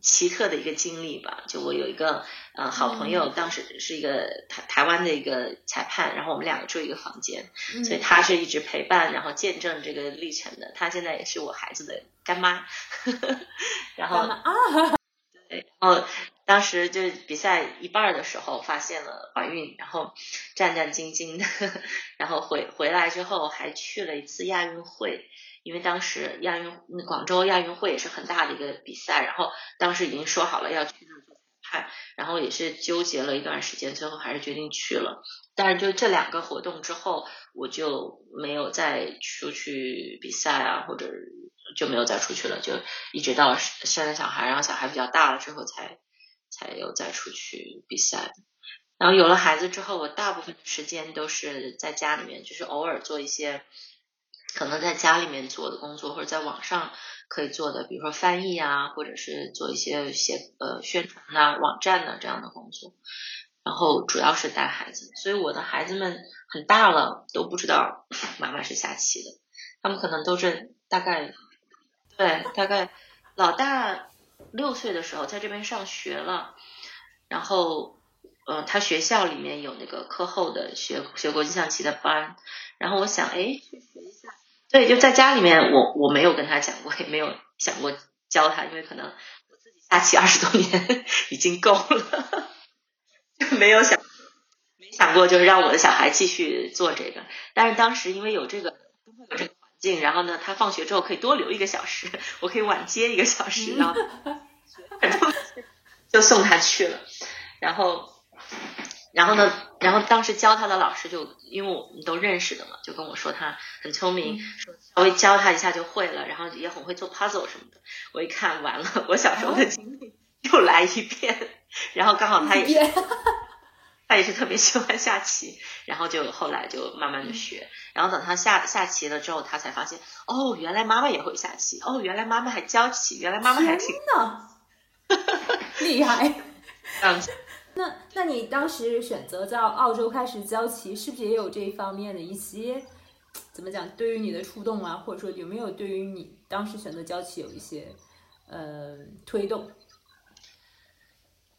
奇特的一个经历吧。就我有一个呃好朋友，当时是一个台台湾的一个裁判，然后我们两个住一个房间，所以他是一直陪伴，然后见证这个历程的。他现在也是我孩子的干妈，然后啊，对，然后。当时就比赛一半的时候发现了怀孕，然后战战兢兢的，然后回回来之后还去了一次亚运会，因为当时亚运广州亚运会也是很大的一个比赛，然后当时已经说好了要去那做裁判，然后也是纠结了一段时间，最后还是决定去了。但是就这两个活动之后，我就没有再出去比赛啊，或者就没有再出去了，就一直到生了小孩，然后小孩比较大了之后才。才有再出去比赛，然后有了孩子之后，我大部分时间都是在家里面，就是偶尔做一些可能在家里面做的工作，或者在网上可以做的，比如说翻译啊，或者是做一些写呃宣传呐、网站的这样的工作。然后主要是带孩子，所以我的孩子们很大了都不知道妈妈是下棋的，他们可能都是大概对大概老大。六岁的时候在这边上学了，然后，呃，他学校里面有那个课后的学学国际象棋的班，然后我想，哎，去学一下。对，就在家里面，我我没有跟他讲过，也没有想过教他，因为可能我自己下棋二十多年已经够了，就没有想没想过就是让我的小孩继续做这个。但是当时因为有这个有这个环境。然后呢，他放学之后可以多留一个小时，我可以晚接一个小时，然后就送他去了。然后，然后呢，然后当时教他的老师就因为我们都认识的嘛，就跟我说他很聪明，说稍微教他一下就会了，然后也很会做 puzzle 什么的。我一看完了，我小时候的经历又来一遍，然后刚好他也。他也是特别喜欢下棋，然后就后来就慢慢的学，然后等他下下棋了之后，他才发现哦，原来妈妈也会下棋，哦，原来妈妈还教棋，原来妈妈还挺 厉害。这样子。那那你当时选择在澳洲开始教棋，是不是也有这一方面的一些怎么讲？对于你的触动啊，或者说有没有对于你当时选择教棋有一些呃推动？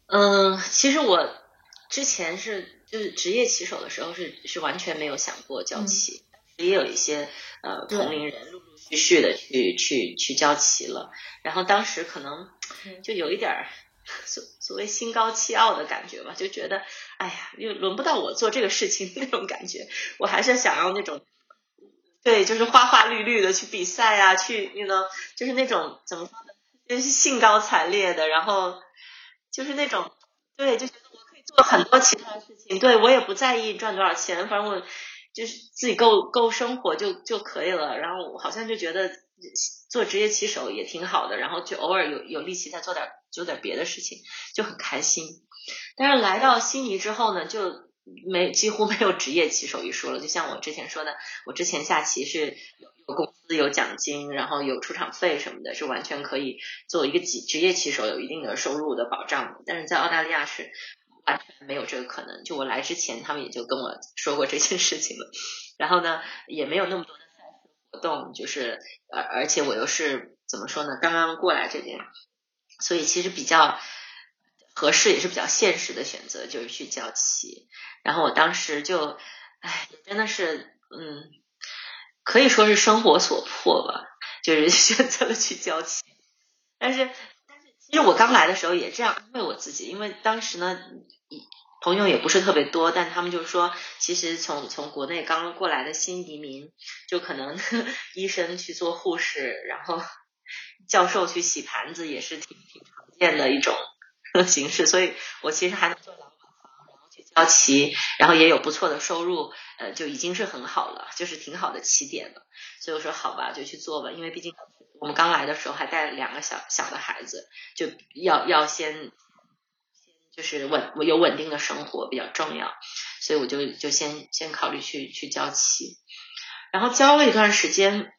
嗯，其实我。之前是就是职业棋手的时候是是完全没有想过教棋，也有一些呃同龄人陆陆续续的去去去教棋了，然后当时可能就有一点儿所所谓心高气傲的感觉吧，就觉得哎呀又轮不到我做这个事情那种感觉，我还是想要那种对就是花花绿绿的去比赛啊，去那个就是那种怎么说呢，就是兴高采烈的，然后就是那种对就觉得我可以。做很多其他事情，对我也不在意赚多少钱，反正我就是自己够够生活就就可以了。然后我好像就觉得做职业棋手也挺好的，然后就偶尔有有力气再做点做点别的事情，就很开心。但是来到悉尼之后呢，就没几乎没有职业棋手一说了。就像我之前说的，我之前下棋是有工资、有奖金，然后有出场费什么的，是完全可以做一个职职业棋手有一定的收入的保障。但是在澳大利亚是。完全没有这个可能。就我来之前，他们也就跟我说过这件事情了。然后呢也没有那么多动，就是而而且我又是怎么说呢，刚刚过来这边，所以其实比较合适也是比较现实的选择，就是去教期。然后我当时就，哎，真的是嗯，可以说是生活所迫吧，就是选择了去教期。但是但是其实我刚来的时候也这样安慰我自己，因为当时呢。朋友也不是特别多，但他们就说，其实从从国内刚刚过来的新移民，就可能 医生去做护士，然后 教授去洗盘子，也是挺挺常见的一种 形式。所以我其实还能做老板房，然后去教棋，然后也有不错的收入，呃，就已经是很好了，就是挺好的起点了。所以我说好吧，就去做吧，因为毕竟我们刚来的时候还带了两个小小的孩子，就要要先。就是稳，我有稳定的生活比较重要，所以我就就先先考虑去去教棋，然后教了一段时间，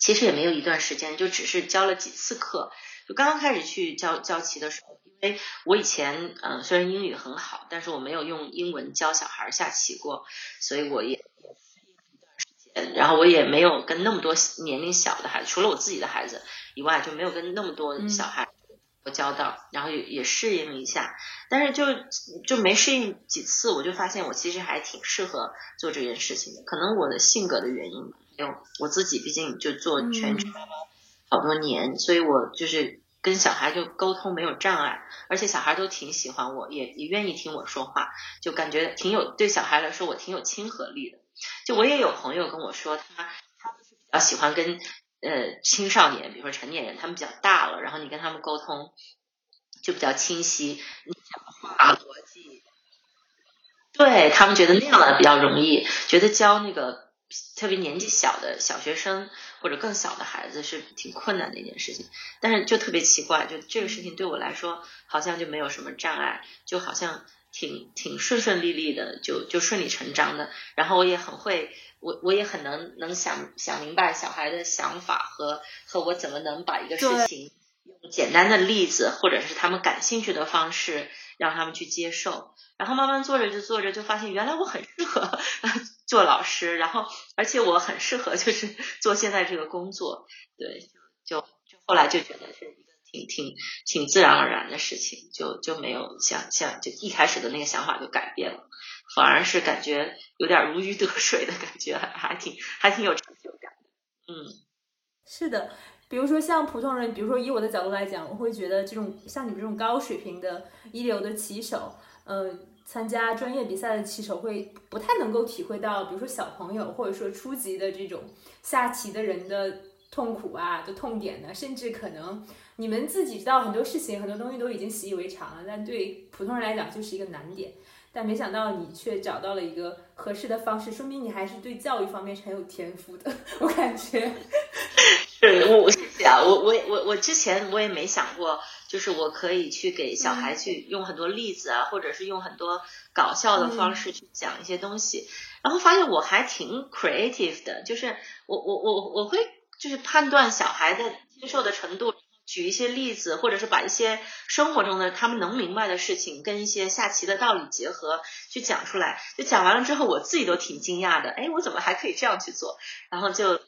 其实也没有一段时间，就只是教了几次课。就刚刚开始去教教棋的时候，因为我以前嗯虽然英语很好，但是我没有用英文教小孩下棋过，所以我也也适应一段时间。然后我也没有跟那么多年龄小的孩子，除了我自己的孩子以外，就没有跟那么多小孩。我教到，然后也也适应一下，但是就就没适应几次，我就发现我其实还挺适合做这件事情的。可能我的性格的原因，还有我自己，毕竟就做全职妈妈好多年，所以我就是跟小孩就沟通没有障碍，而且小孩都挺喜欢我，也也愿意听我说话，就感觉挺有对小孩来说我挺有亲和力的。就我也有朋友跟我说，他他是比较喜欢跟。呃，青少年，比如说成年人，他们比较大了，然后你跟他们沟通就比较清晰，你讲话逻辑，对他们觉得那样的比较容易，觉得教那个特别年纪小的小学生或者更小的孩子是挺困难的一件事情。但是就特别奇怪，就这个事情对我来说好像就没有什么障碍，就好像挺挺顺顺利利的，就就顺理成章的。然后我也很会。我我也很能能想想明白小孩的想法和和我怎么能把一个事情用简单的例子或者是他们感兴趣的方式让他们去接受，然后慢慢做着就做着就发现原来我很适合 做老师，然后而且我很适合就是做现在这个工作，对，就就后来就觉得是一个挺挺挺自然而然的事情，就就没有像像就一开始的那个想法就改变了。反而是感觉有点如鱼得水的感觉，还还挺还挺有成就感的。嗯，是的，比如说像普通人，比如说以我的角度来讲，我会觉得这种像你们这种高水平的一流的棋手，呃，参加专业比赛的棋手会不太能够体会到，比如说小朋友或者说初级的这种下棋的人的痛苦啊的痛点呢，甚至可能你们自己知道很多事情，很多东西都已经习以为常了，但对普通人来讲就是一个难点。但没想到你却找到了一个合适的方式，说明你还是对教育方面是很有天赋的。我感觉，是我谢谢啊，我我我我之前我也没想过，就是我可以去给小孩去用很多例子啊，或者是用很多搞笑的方式去讲一些东西，然后发现我还挺 creative 的，就是我我我我会就是判断小孩的接受的程度。举一些例子，或者是把一些生活中的他们能明白的事情，跟一些下棋的道理结合去讲出来。就讲完了之后，我自己都挺惊讶的。哎，我怎么还可以这样去做？然后就。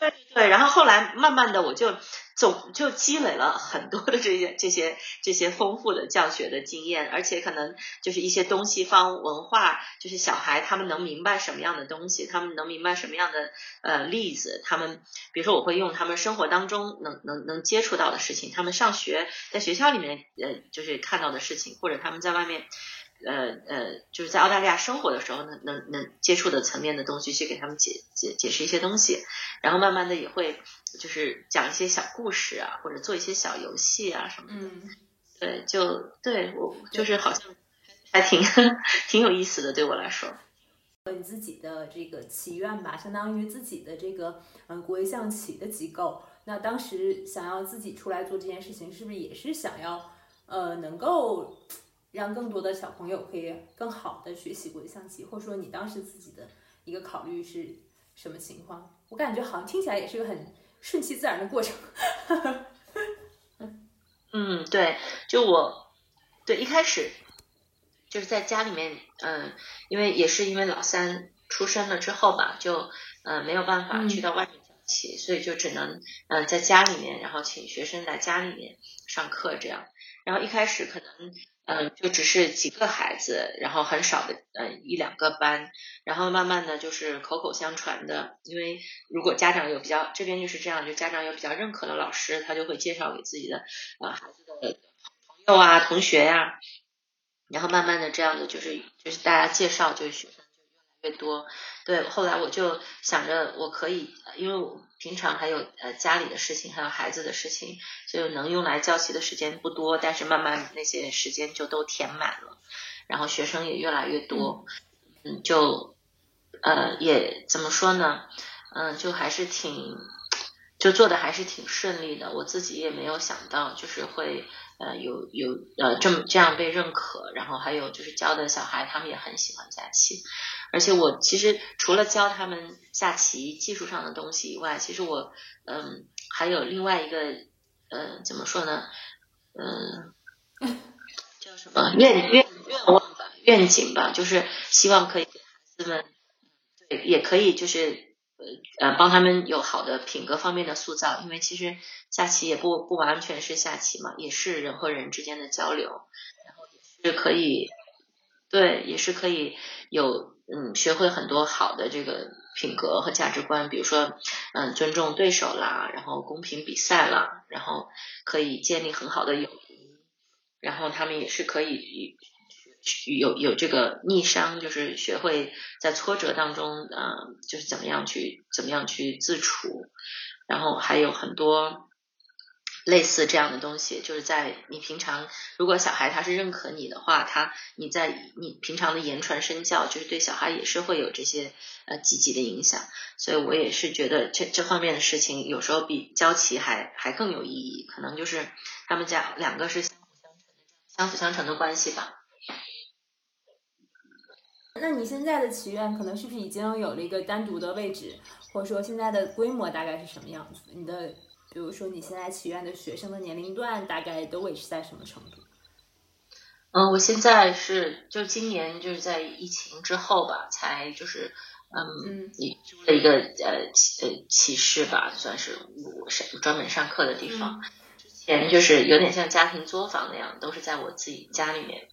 对对，然后后来慢慢的我就总就积累了很多的这些这些这些丰富的教学的经验，而且可能就是一些东西方文化，就是小孩他们能明白什么样的东西，他们能明白什么样的呃例子，他们比如说我会用他们生活当中能能能接触到的事情，他们上学在学校里面呃就是看到的事情，或者他们在外面。呃呃，就是在澳大利亚生活的时候，能能能接触的层面的东西，去给他们解解解释一些东西，然后慢慢的也会就是讲一些小故事啊，或者做一些小游戏啊什么的。嗯，对，就对我就是好像还挺 挺有意思的，对我来说。你自己的这个祈愿吧，相当于自己的这个嗯国际象棋的机构。那当时想要自己出来做这件事情，是不是也是想要呃能够？让更多的小朋友可以更好的学习国际象棋，或者说你当时自己的一个考虑是什么情况？我感觉好像听起来也是一个很顺其自然的过程。嗯，对，就我对一开始就是在家里面，嗯，因为也是因为老三出生了之后吧，就嗯没有办法去到外面教棋，所以就只能嗯在家里面，然后请学生在家里面上课这样。然后一开始可能嗯就只是几个孩子，然后很少的嗯一两个班，然后慢慢的就是口口相传的，因为如果家长有比较这边就是这样，就家长有比较认可的老师，他就会介绍给自己的呃孩子的朋友啊同学呀。然后慢慢的这样的就是就是大家介绍就是越多，对，后来我就想着我可以，因为我平常还有呃家里的事情，还有孩子的事情，所以能用来教习的时间不多，但是慢慢那些时间就都填满了，然后学生也越来越多，嗯，就呃也怎么说呢，嗯，就还是挺就做的还是挺顺利的，我自己也没有想到就是会。呃，有有呃这么这样被认可，然后还有就是教的小孩，他们也很喜欢下棋。而且我其实除了教他们下棋技术上的东西以外，其实我嗯还有另外一个呃怎么说呢嗯 叫什么愿愿愿望吧愿景吧，就是希望可以给孩子们对也可以就是。呃呃，帮他们有好的品格方面的塑造，因为其实下棋也不不完全是下棋嘛，也是人和人之间的交流，然后也是可以，对，也是可以有嗯学会很多好的这个品格和价值观，比如说嗯尊重对手啦，然后公平比赛啦，然后可以建立很好的友谊，然后他们也是可以。有有这个逆商，就是学会在挫折当中，嗯，就是怎么样去怎么样去自处，然后还有很多类似这样的东西，就是在你平常，如果小孩他是认可你的话，他你在你平常的言传身教，就是对小孩也是会有这些呃积极的影响，所以我也是觉得这这方面的事情有时候比教棋还还更有意义，可能就是他们家两个是相辅相成的相辅相成的关系吧。那你现在的祈愿可能是不是已经有了一个单独的位置，或者说现在的规模大概是什么样子？你的，比如说你现在祈愿的学生的年龄段大概都维持在什么程度？嗯，我现在是就今年就是在疫情之后吧，才就是嗯，你租了一个呃启呃启示吧，算是我上专门上课的地方。之前就是有点像家庭作坊那样，都是在我自己家里面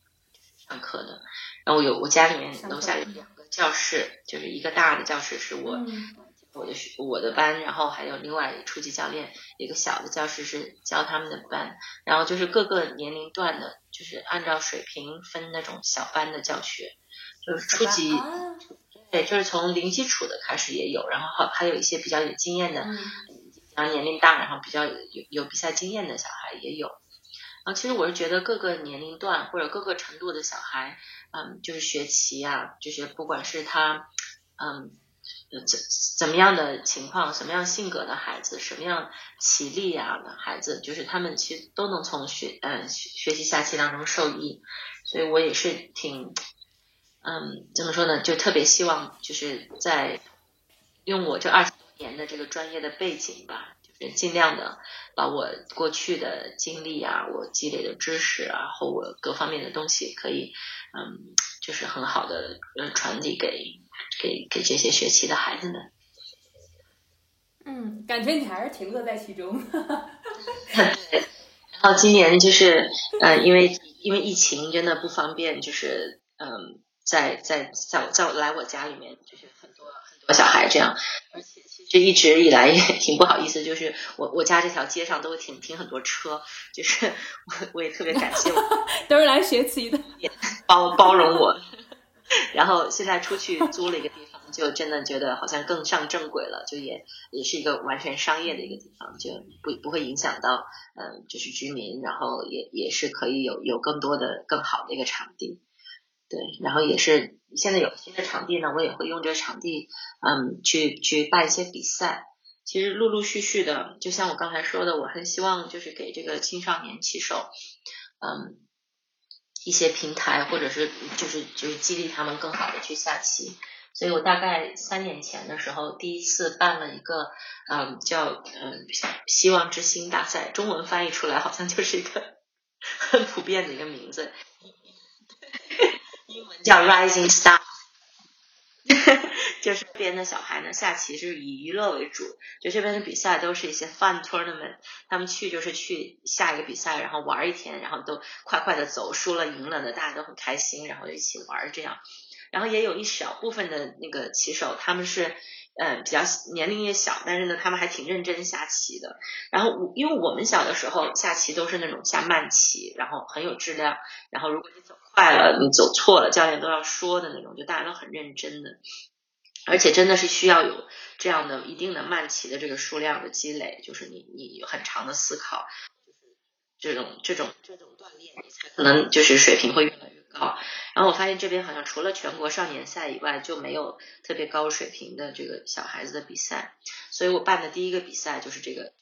上课的。然后有我家里面楼下有两个教室，就是一个大的教室是我我的我的班，然后还有另外初级教练一个小的教室是教他们的班，然后就是各个年龄段的，就是按照水平分那种小班的教学，就是初级对，就是从零基础的开始也有，然后还还有一些比较有经验的，然后年龄大，然后比较有有比赛经验的小孩也有。啊，其实我是觉得各个年龄段或者各个程度的小孩，嗯，就是学棋啊，就是不管是他，嗯，怎怎么样的情况，什么样性格的孩子，什么样棋力啊的孩子，就是他们其实都能从学，嗯，学习下棋当中受益。所以我也是挺，嗯，怎么说呢，就特别希望就是在用我这二十年的这个专业的背景吧。尽量的把我过去的经历啊，我积累的知识啊，和我各方面的东西，可以嗯，就是很好的呃传递给给给这些学期的孩子们。嗯，感觉你还是挺乐在其中。对，然后今年就是呃，因为因为疫情真的不方便，就是嗯，在在在在来我家里面，就是很多很多小孩这样，而且。就一直以来也 挺不好意思，就是我我家这条街上都会停停很多车，就是我我也特别感谢，都是来学习的，包包容我。然后现在出去租了一个地方，就真的觉得好像更上正轨了，就也也是一个完全商业的一个地方，就不不会影响到嗯就是居民，然后也也是可以有有更多的更好的一个场地。对，然后也是现在有新的场地呢，我也会用这个场地，嗯，去去办一些比赛。其实陆陆续续的，就像我刚才说的，我很希望就是给这个青少年棋手，嗯，一些平台，或者是就是就是激励他们更好的去下棋。所以我大概三年前的时候，第一次办了一个，嗯，叫嗯希望之星大赛，中文翻译出来好像就是一个 很普遍的一个名字。英文叫 Rising Star，就是这边的小孩呢，下棋是以娱乐为主，就这边的比赛都是一些 fun tournament，他们去就是去下一个比赛，然后玩一天，然后都快快的走，输了赢了的大家都很开心，然后一起玩这样。然后也有一小部分的那个棋手，他们是嗯比较年龄也小，但是呢他们还挺认真下棋的。然后我因为我们小的时候下棋都是那种下慢棋，然后很有质量，然后如果你走。快了，你走错了，教练都要说的那种，就大家都很认真的，而且真的是需要有这样的一定的慢棋的这个数量的积累，就是你你很长的思考，这种这种这种锻炼，你才可能就是水平会越来越高。然后我发现这边好像除了全国少年赛以外，就没有特别高水平的这个小孩子的比赛，所以我办的第一个比赛就是这个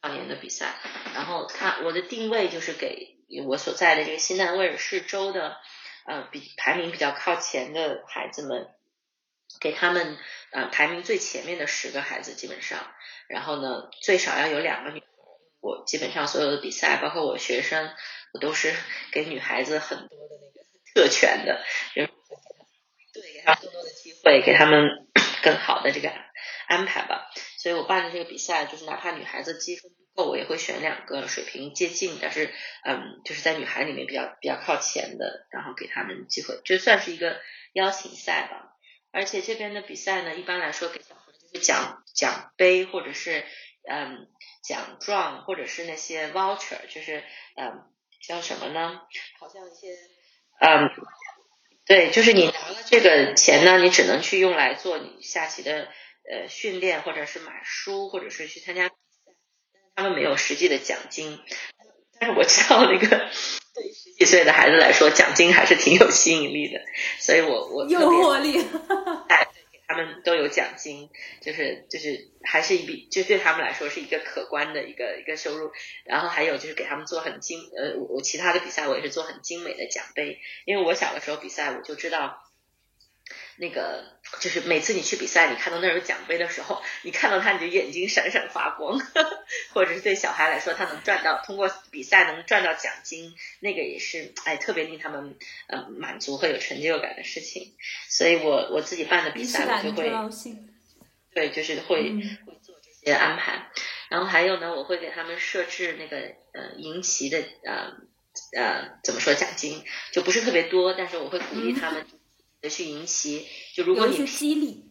少年的比赛。然后他我的定位就是给。我所在的这个西南威尔士州的，呃，比排名比较靠前的孩子们，给他们呃排名最前面的十个孩子基本上，然后呢最少要有两个女，我基本上所有的比赛，包括我学生，我都是给女孩子很多的那个特权的，就是对，给他们更多的机会，给他们更好的这个安排吧。所以我办的这个比赛，就是哪怕女孩子积分不够。我也会选两个水平接近，但是嗯，就是在女孩里面比较比较靠前的，然后给他们机会，就算是一个邀请赛吧。而且这边的比赛呢，一般来说给小孩就是奖奖杯或者是嗯奖状或者是那些 voucher，就是嗯叫什么呢？好像一些嗯对，就是你拿了这个钱呢，你只能去用来做你下棋的呃训练，或者是买书，或者是去参加比赛。他们没有实际的奖金，但是我知道那个对于十几岁的孩子来说，奖金还是挺有吸引力的，所以我我诱惑力，他们都有奖金，就是就是还是一笔，就对他们来说是一个可观的一个一个收入。然后还有就是给他们做很精，呃，我我其他的比赛我也是做很精美的奖杯，因为我小的时候比赛我就知道。那个就是每次你去比赛，你看到那儿有奖杯的时候，你看到它你就眼睛闪闪发光，或者是对小孩来说，他能赚到通过比赛能赚到奖金，那个也是哎特别令他们呃满足和有成就感的事情。所以我我自己办的比赛，我就会对，就是会会做这些安排。然后还有呢，我会给他们设置那个呃赢棋的呃呃怎么说奖金，就不是特别多，但是我会鼓励他们。的去赢棋，就如果你激励，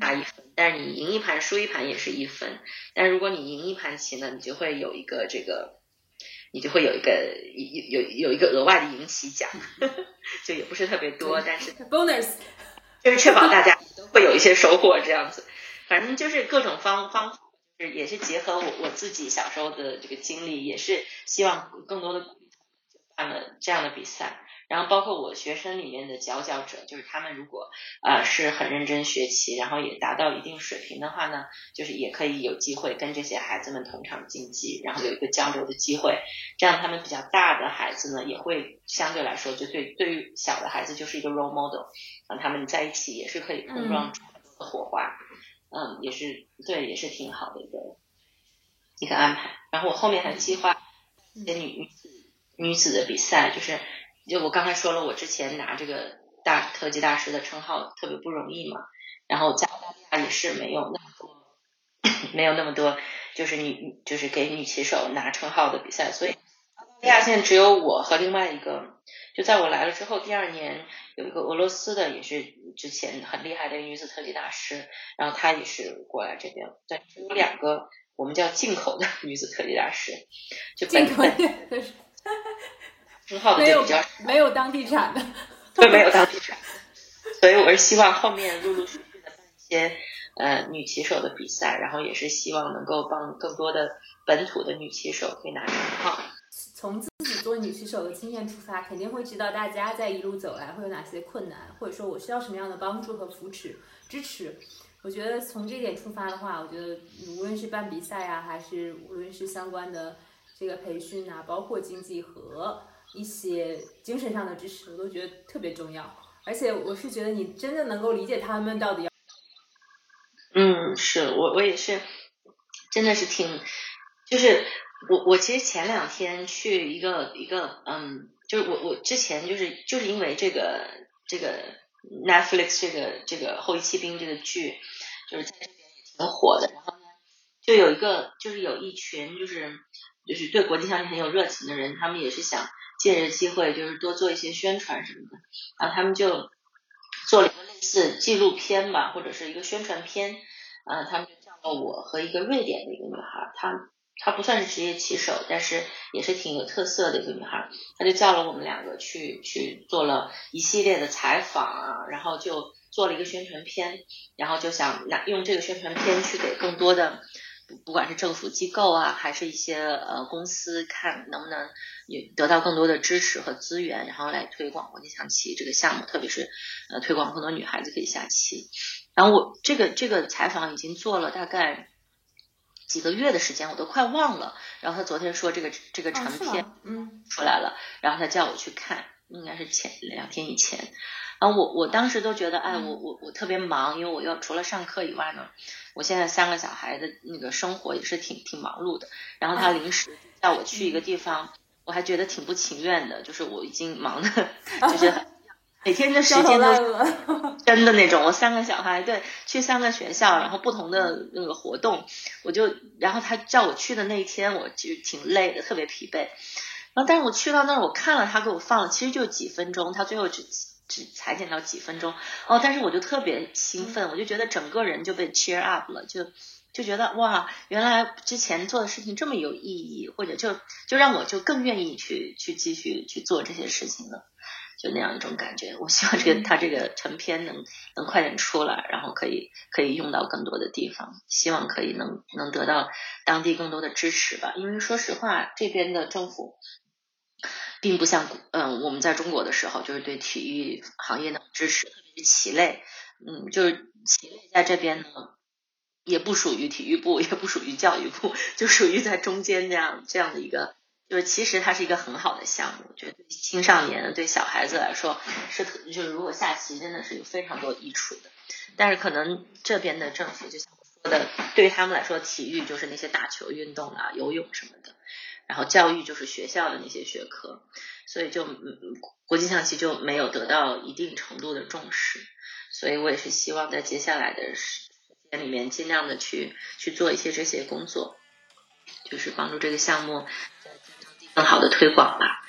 打一分，但是你赢一盘输一盘也是一分，但如果你赢一盘棋呢，你就会有一个这个，你就会有一个有有有一个额外的赢棋奖，就也不是特别多，但是 bonus 就是确保大家都会有一些收获这样子，反正就是各种方方，就是也是结合我我自己小时候的这个经历，也是希望更多的办了这样的比赛。然后包括我学生里面的佼佼者，就是他们如果呃是很认真学习，然后也达到一定水平的话呢，就是也可以有机会跟这些孩子们同场竞技，然后有一个交流的机会。这样他们比较大的孩子呢，也会相对来说就对对于小的孩子就是一个 role model，让他们在一起也是可以碰撞出很多的火花。嗯，也是对，也是挺好的一个一个安排。然后我后面还计划一些女女子女子的比赛，就是。就我刚才说了，我之前拿这个大特级大师的称号特别不容易嘛，然后加拿大也是没有那么多，没有那么多，就是女就是给女棋手拿称号的比赛，所以澳大利亚现在只有我和另外一个，就在我来了之后，第二年有一个俄罗斯的也是之前很厉害的女子特级大师，然后她也是过来这边，对，有两个我们叫进口的女子特级大师，就进口的。没有没有当地产的，对，没有当地产，所以我是希望后面陆陆续续的办一些呃女骑手的比赛，然后也是希望能够帮更多的本土的女骑手可以拿称号。从自己做女骑手的经验出发，肯定会知道大家在一路走来会有哪些困难，或者说我需要什么样的帮助和扶持支持。我觉得从这点出发的话，我觉得无论是办比赛啊，还是无论是相关的这个培训啊，包括经济和。一些精神上的支持，我都觉得特别重要。而且我是觉得你真的能够理解他们到底要。嗯，是我我也是，真的是挺，就是我我其实前两天去一个一个嗯，就是我我之前就是就是因为这个这个 Netflix 这个这个后翼弃兵这个剧，就是在这边也挺火的。然后呢，就有一个就是有一群就是就是对国际象棋很有热情的人，他们也是想借着机会就是多做一些宣传什么的。然后他们就做了一个类似纪录片吧，或者是一个宣传片。嗯，他们就叫了我和一个瑞典的一个女孩，她她不算是职业棋手，但是也是挺有特色的一个女孩。她就叫了我们两个去去做了一系列的采访啊，然后就做了一个宣传片，然后就想拿用这个宣传片去给更多的，不不管是政府机构啊，还是一些呃公司，看能不能也得到更多的支持和资源，然后来推广国际象棋这个项目，特别是呃推广更多女孩子可以下棋。然后我这个这个采访已经做了大概。几个月的时间我都快忘了，然后他昨天说这个这个成片嗯出来了，然后他叫我去看，应该是前两天以前，然后我我当时都觉得，哎，我我我特别忙，因为我要除了上课以外呢，我现在三个小孩的那个生活也是挺挺忙碌的，然后他临时叫我去一个地方，我还觉得挺不情愿的，就是我已经忙的，就是。每天的时间都真的那种，我三个小孩对去三个学校，然后不同的那个活动，我就然后他叫我去的那一天，我就挺累的，特别疲惫。然后但是我去到那儿，我看了他给我放了，其实就几分钟，他最后只只裁剪到几分钟哦，但是我就特别兴奋，我就觉得整个人就被 cheer up 了，就就觉得哇，原来之前做的事情这么有意义，或者就就让我就更愿意去去继续去做这些事情了。就那样一种感觉，我希望这个他这个成片能能快点出来，然后可以可以用到更多的地方，希望可以能能得到当地更多的支持吧。因为说实话，这边的政府并不像嗯我们在中国的时候，就是对体育行业的支持，特别是棋类，嗯，就是棋类在这边呢，也不属于体育部，也不属于教育部，就属于在中间这样这样的一个。就是其实它是一个很好的项目，我觉得青少年、对小孩子来说是，就是如果下棋真的是有非常多益处的。但是可能这边的政府就像我说的，对于他们来说，体育就是那些打球运动啊、游泳什么的，然后教育就是学校的那些学科，所以就嗯国际象棋就没有得到一定程度的重视。所以我也是希望在接下来的时间里面，尽量的去去做一些这些工作，就是帮助这个项目。更好的推广吧。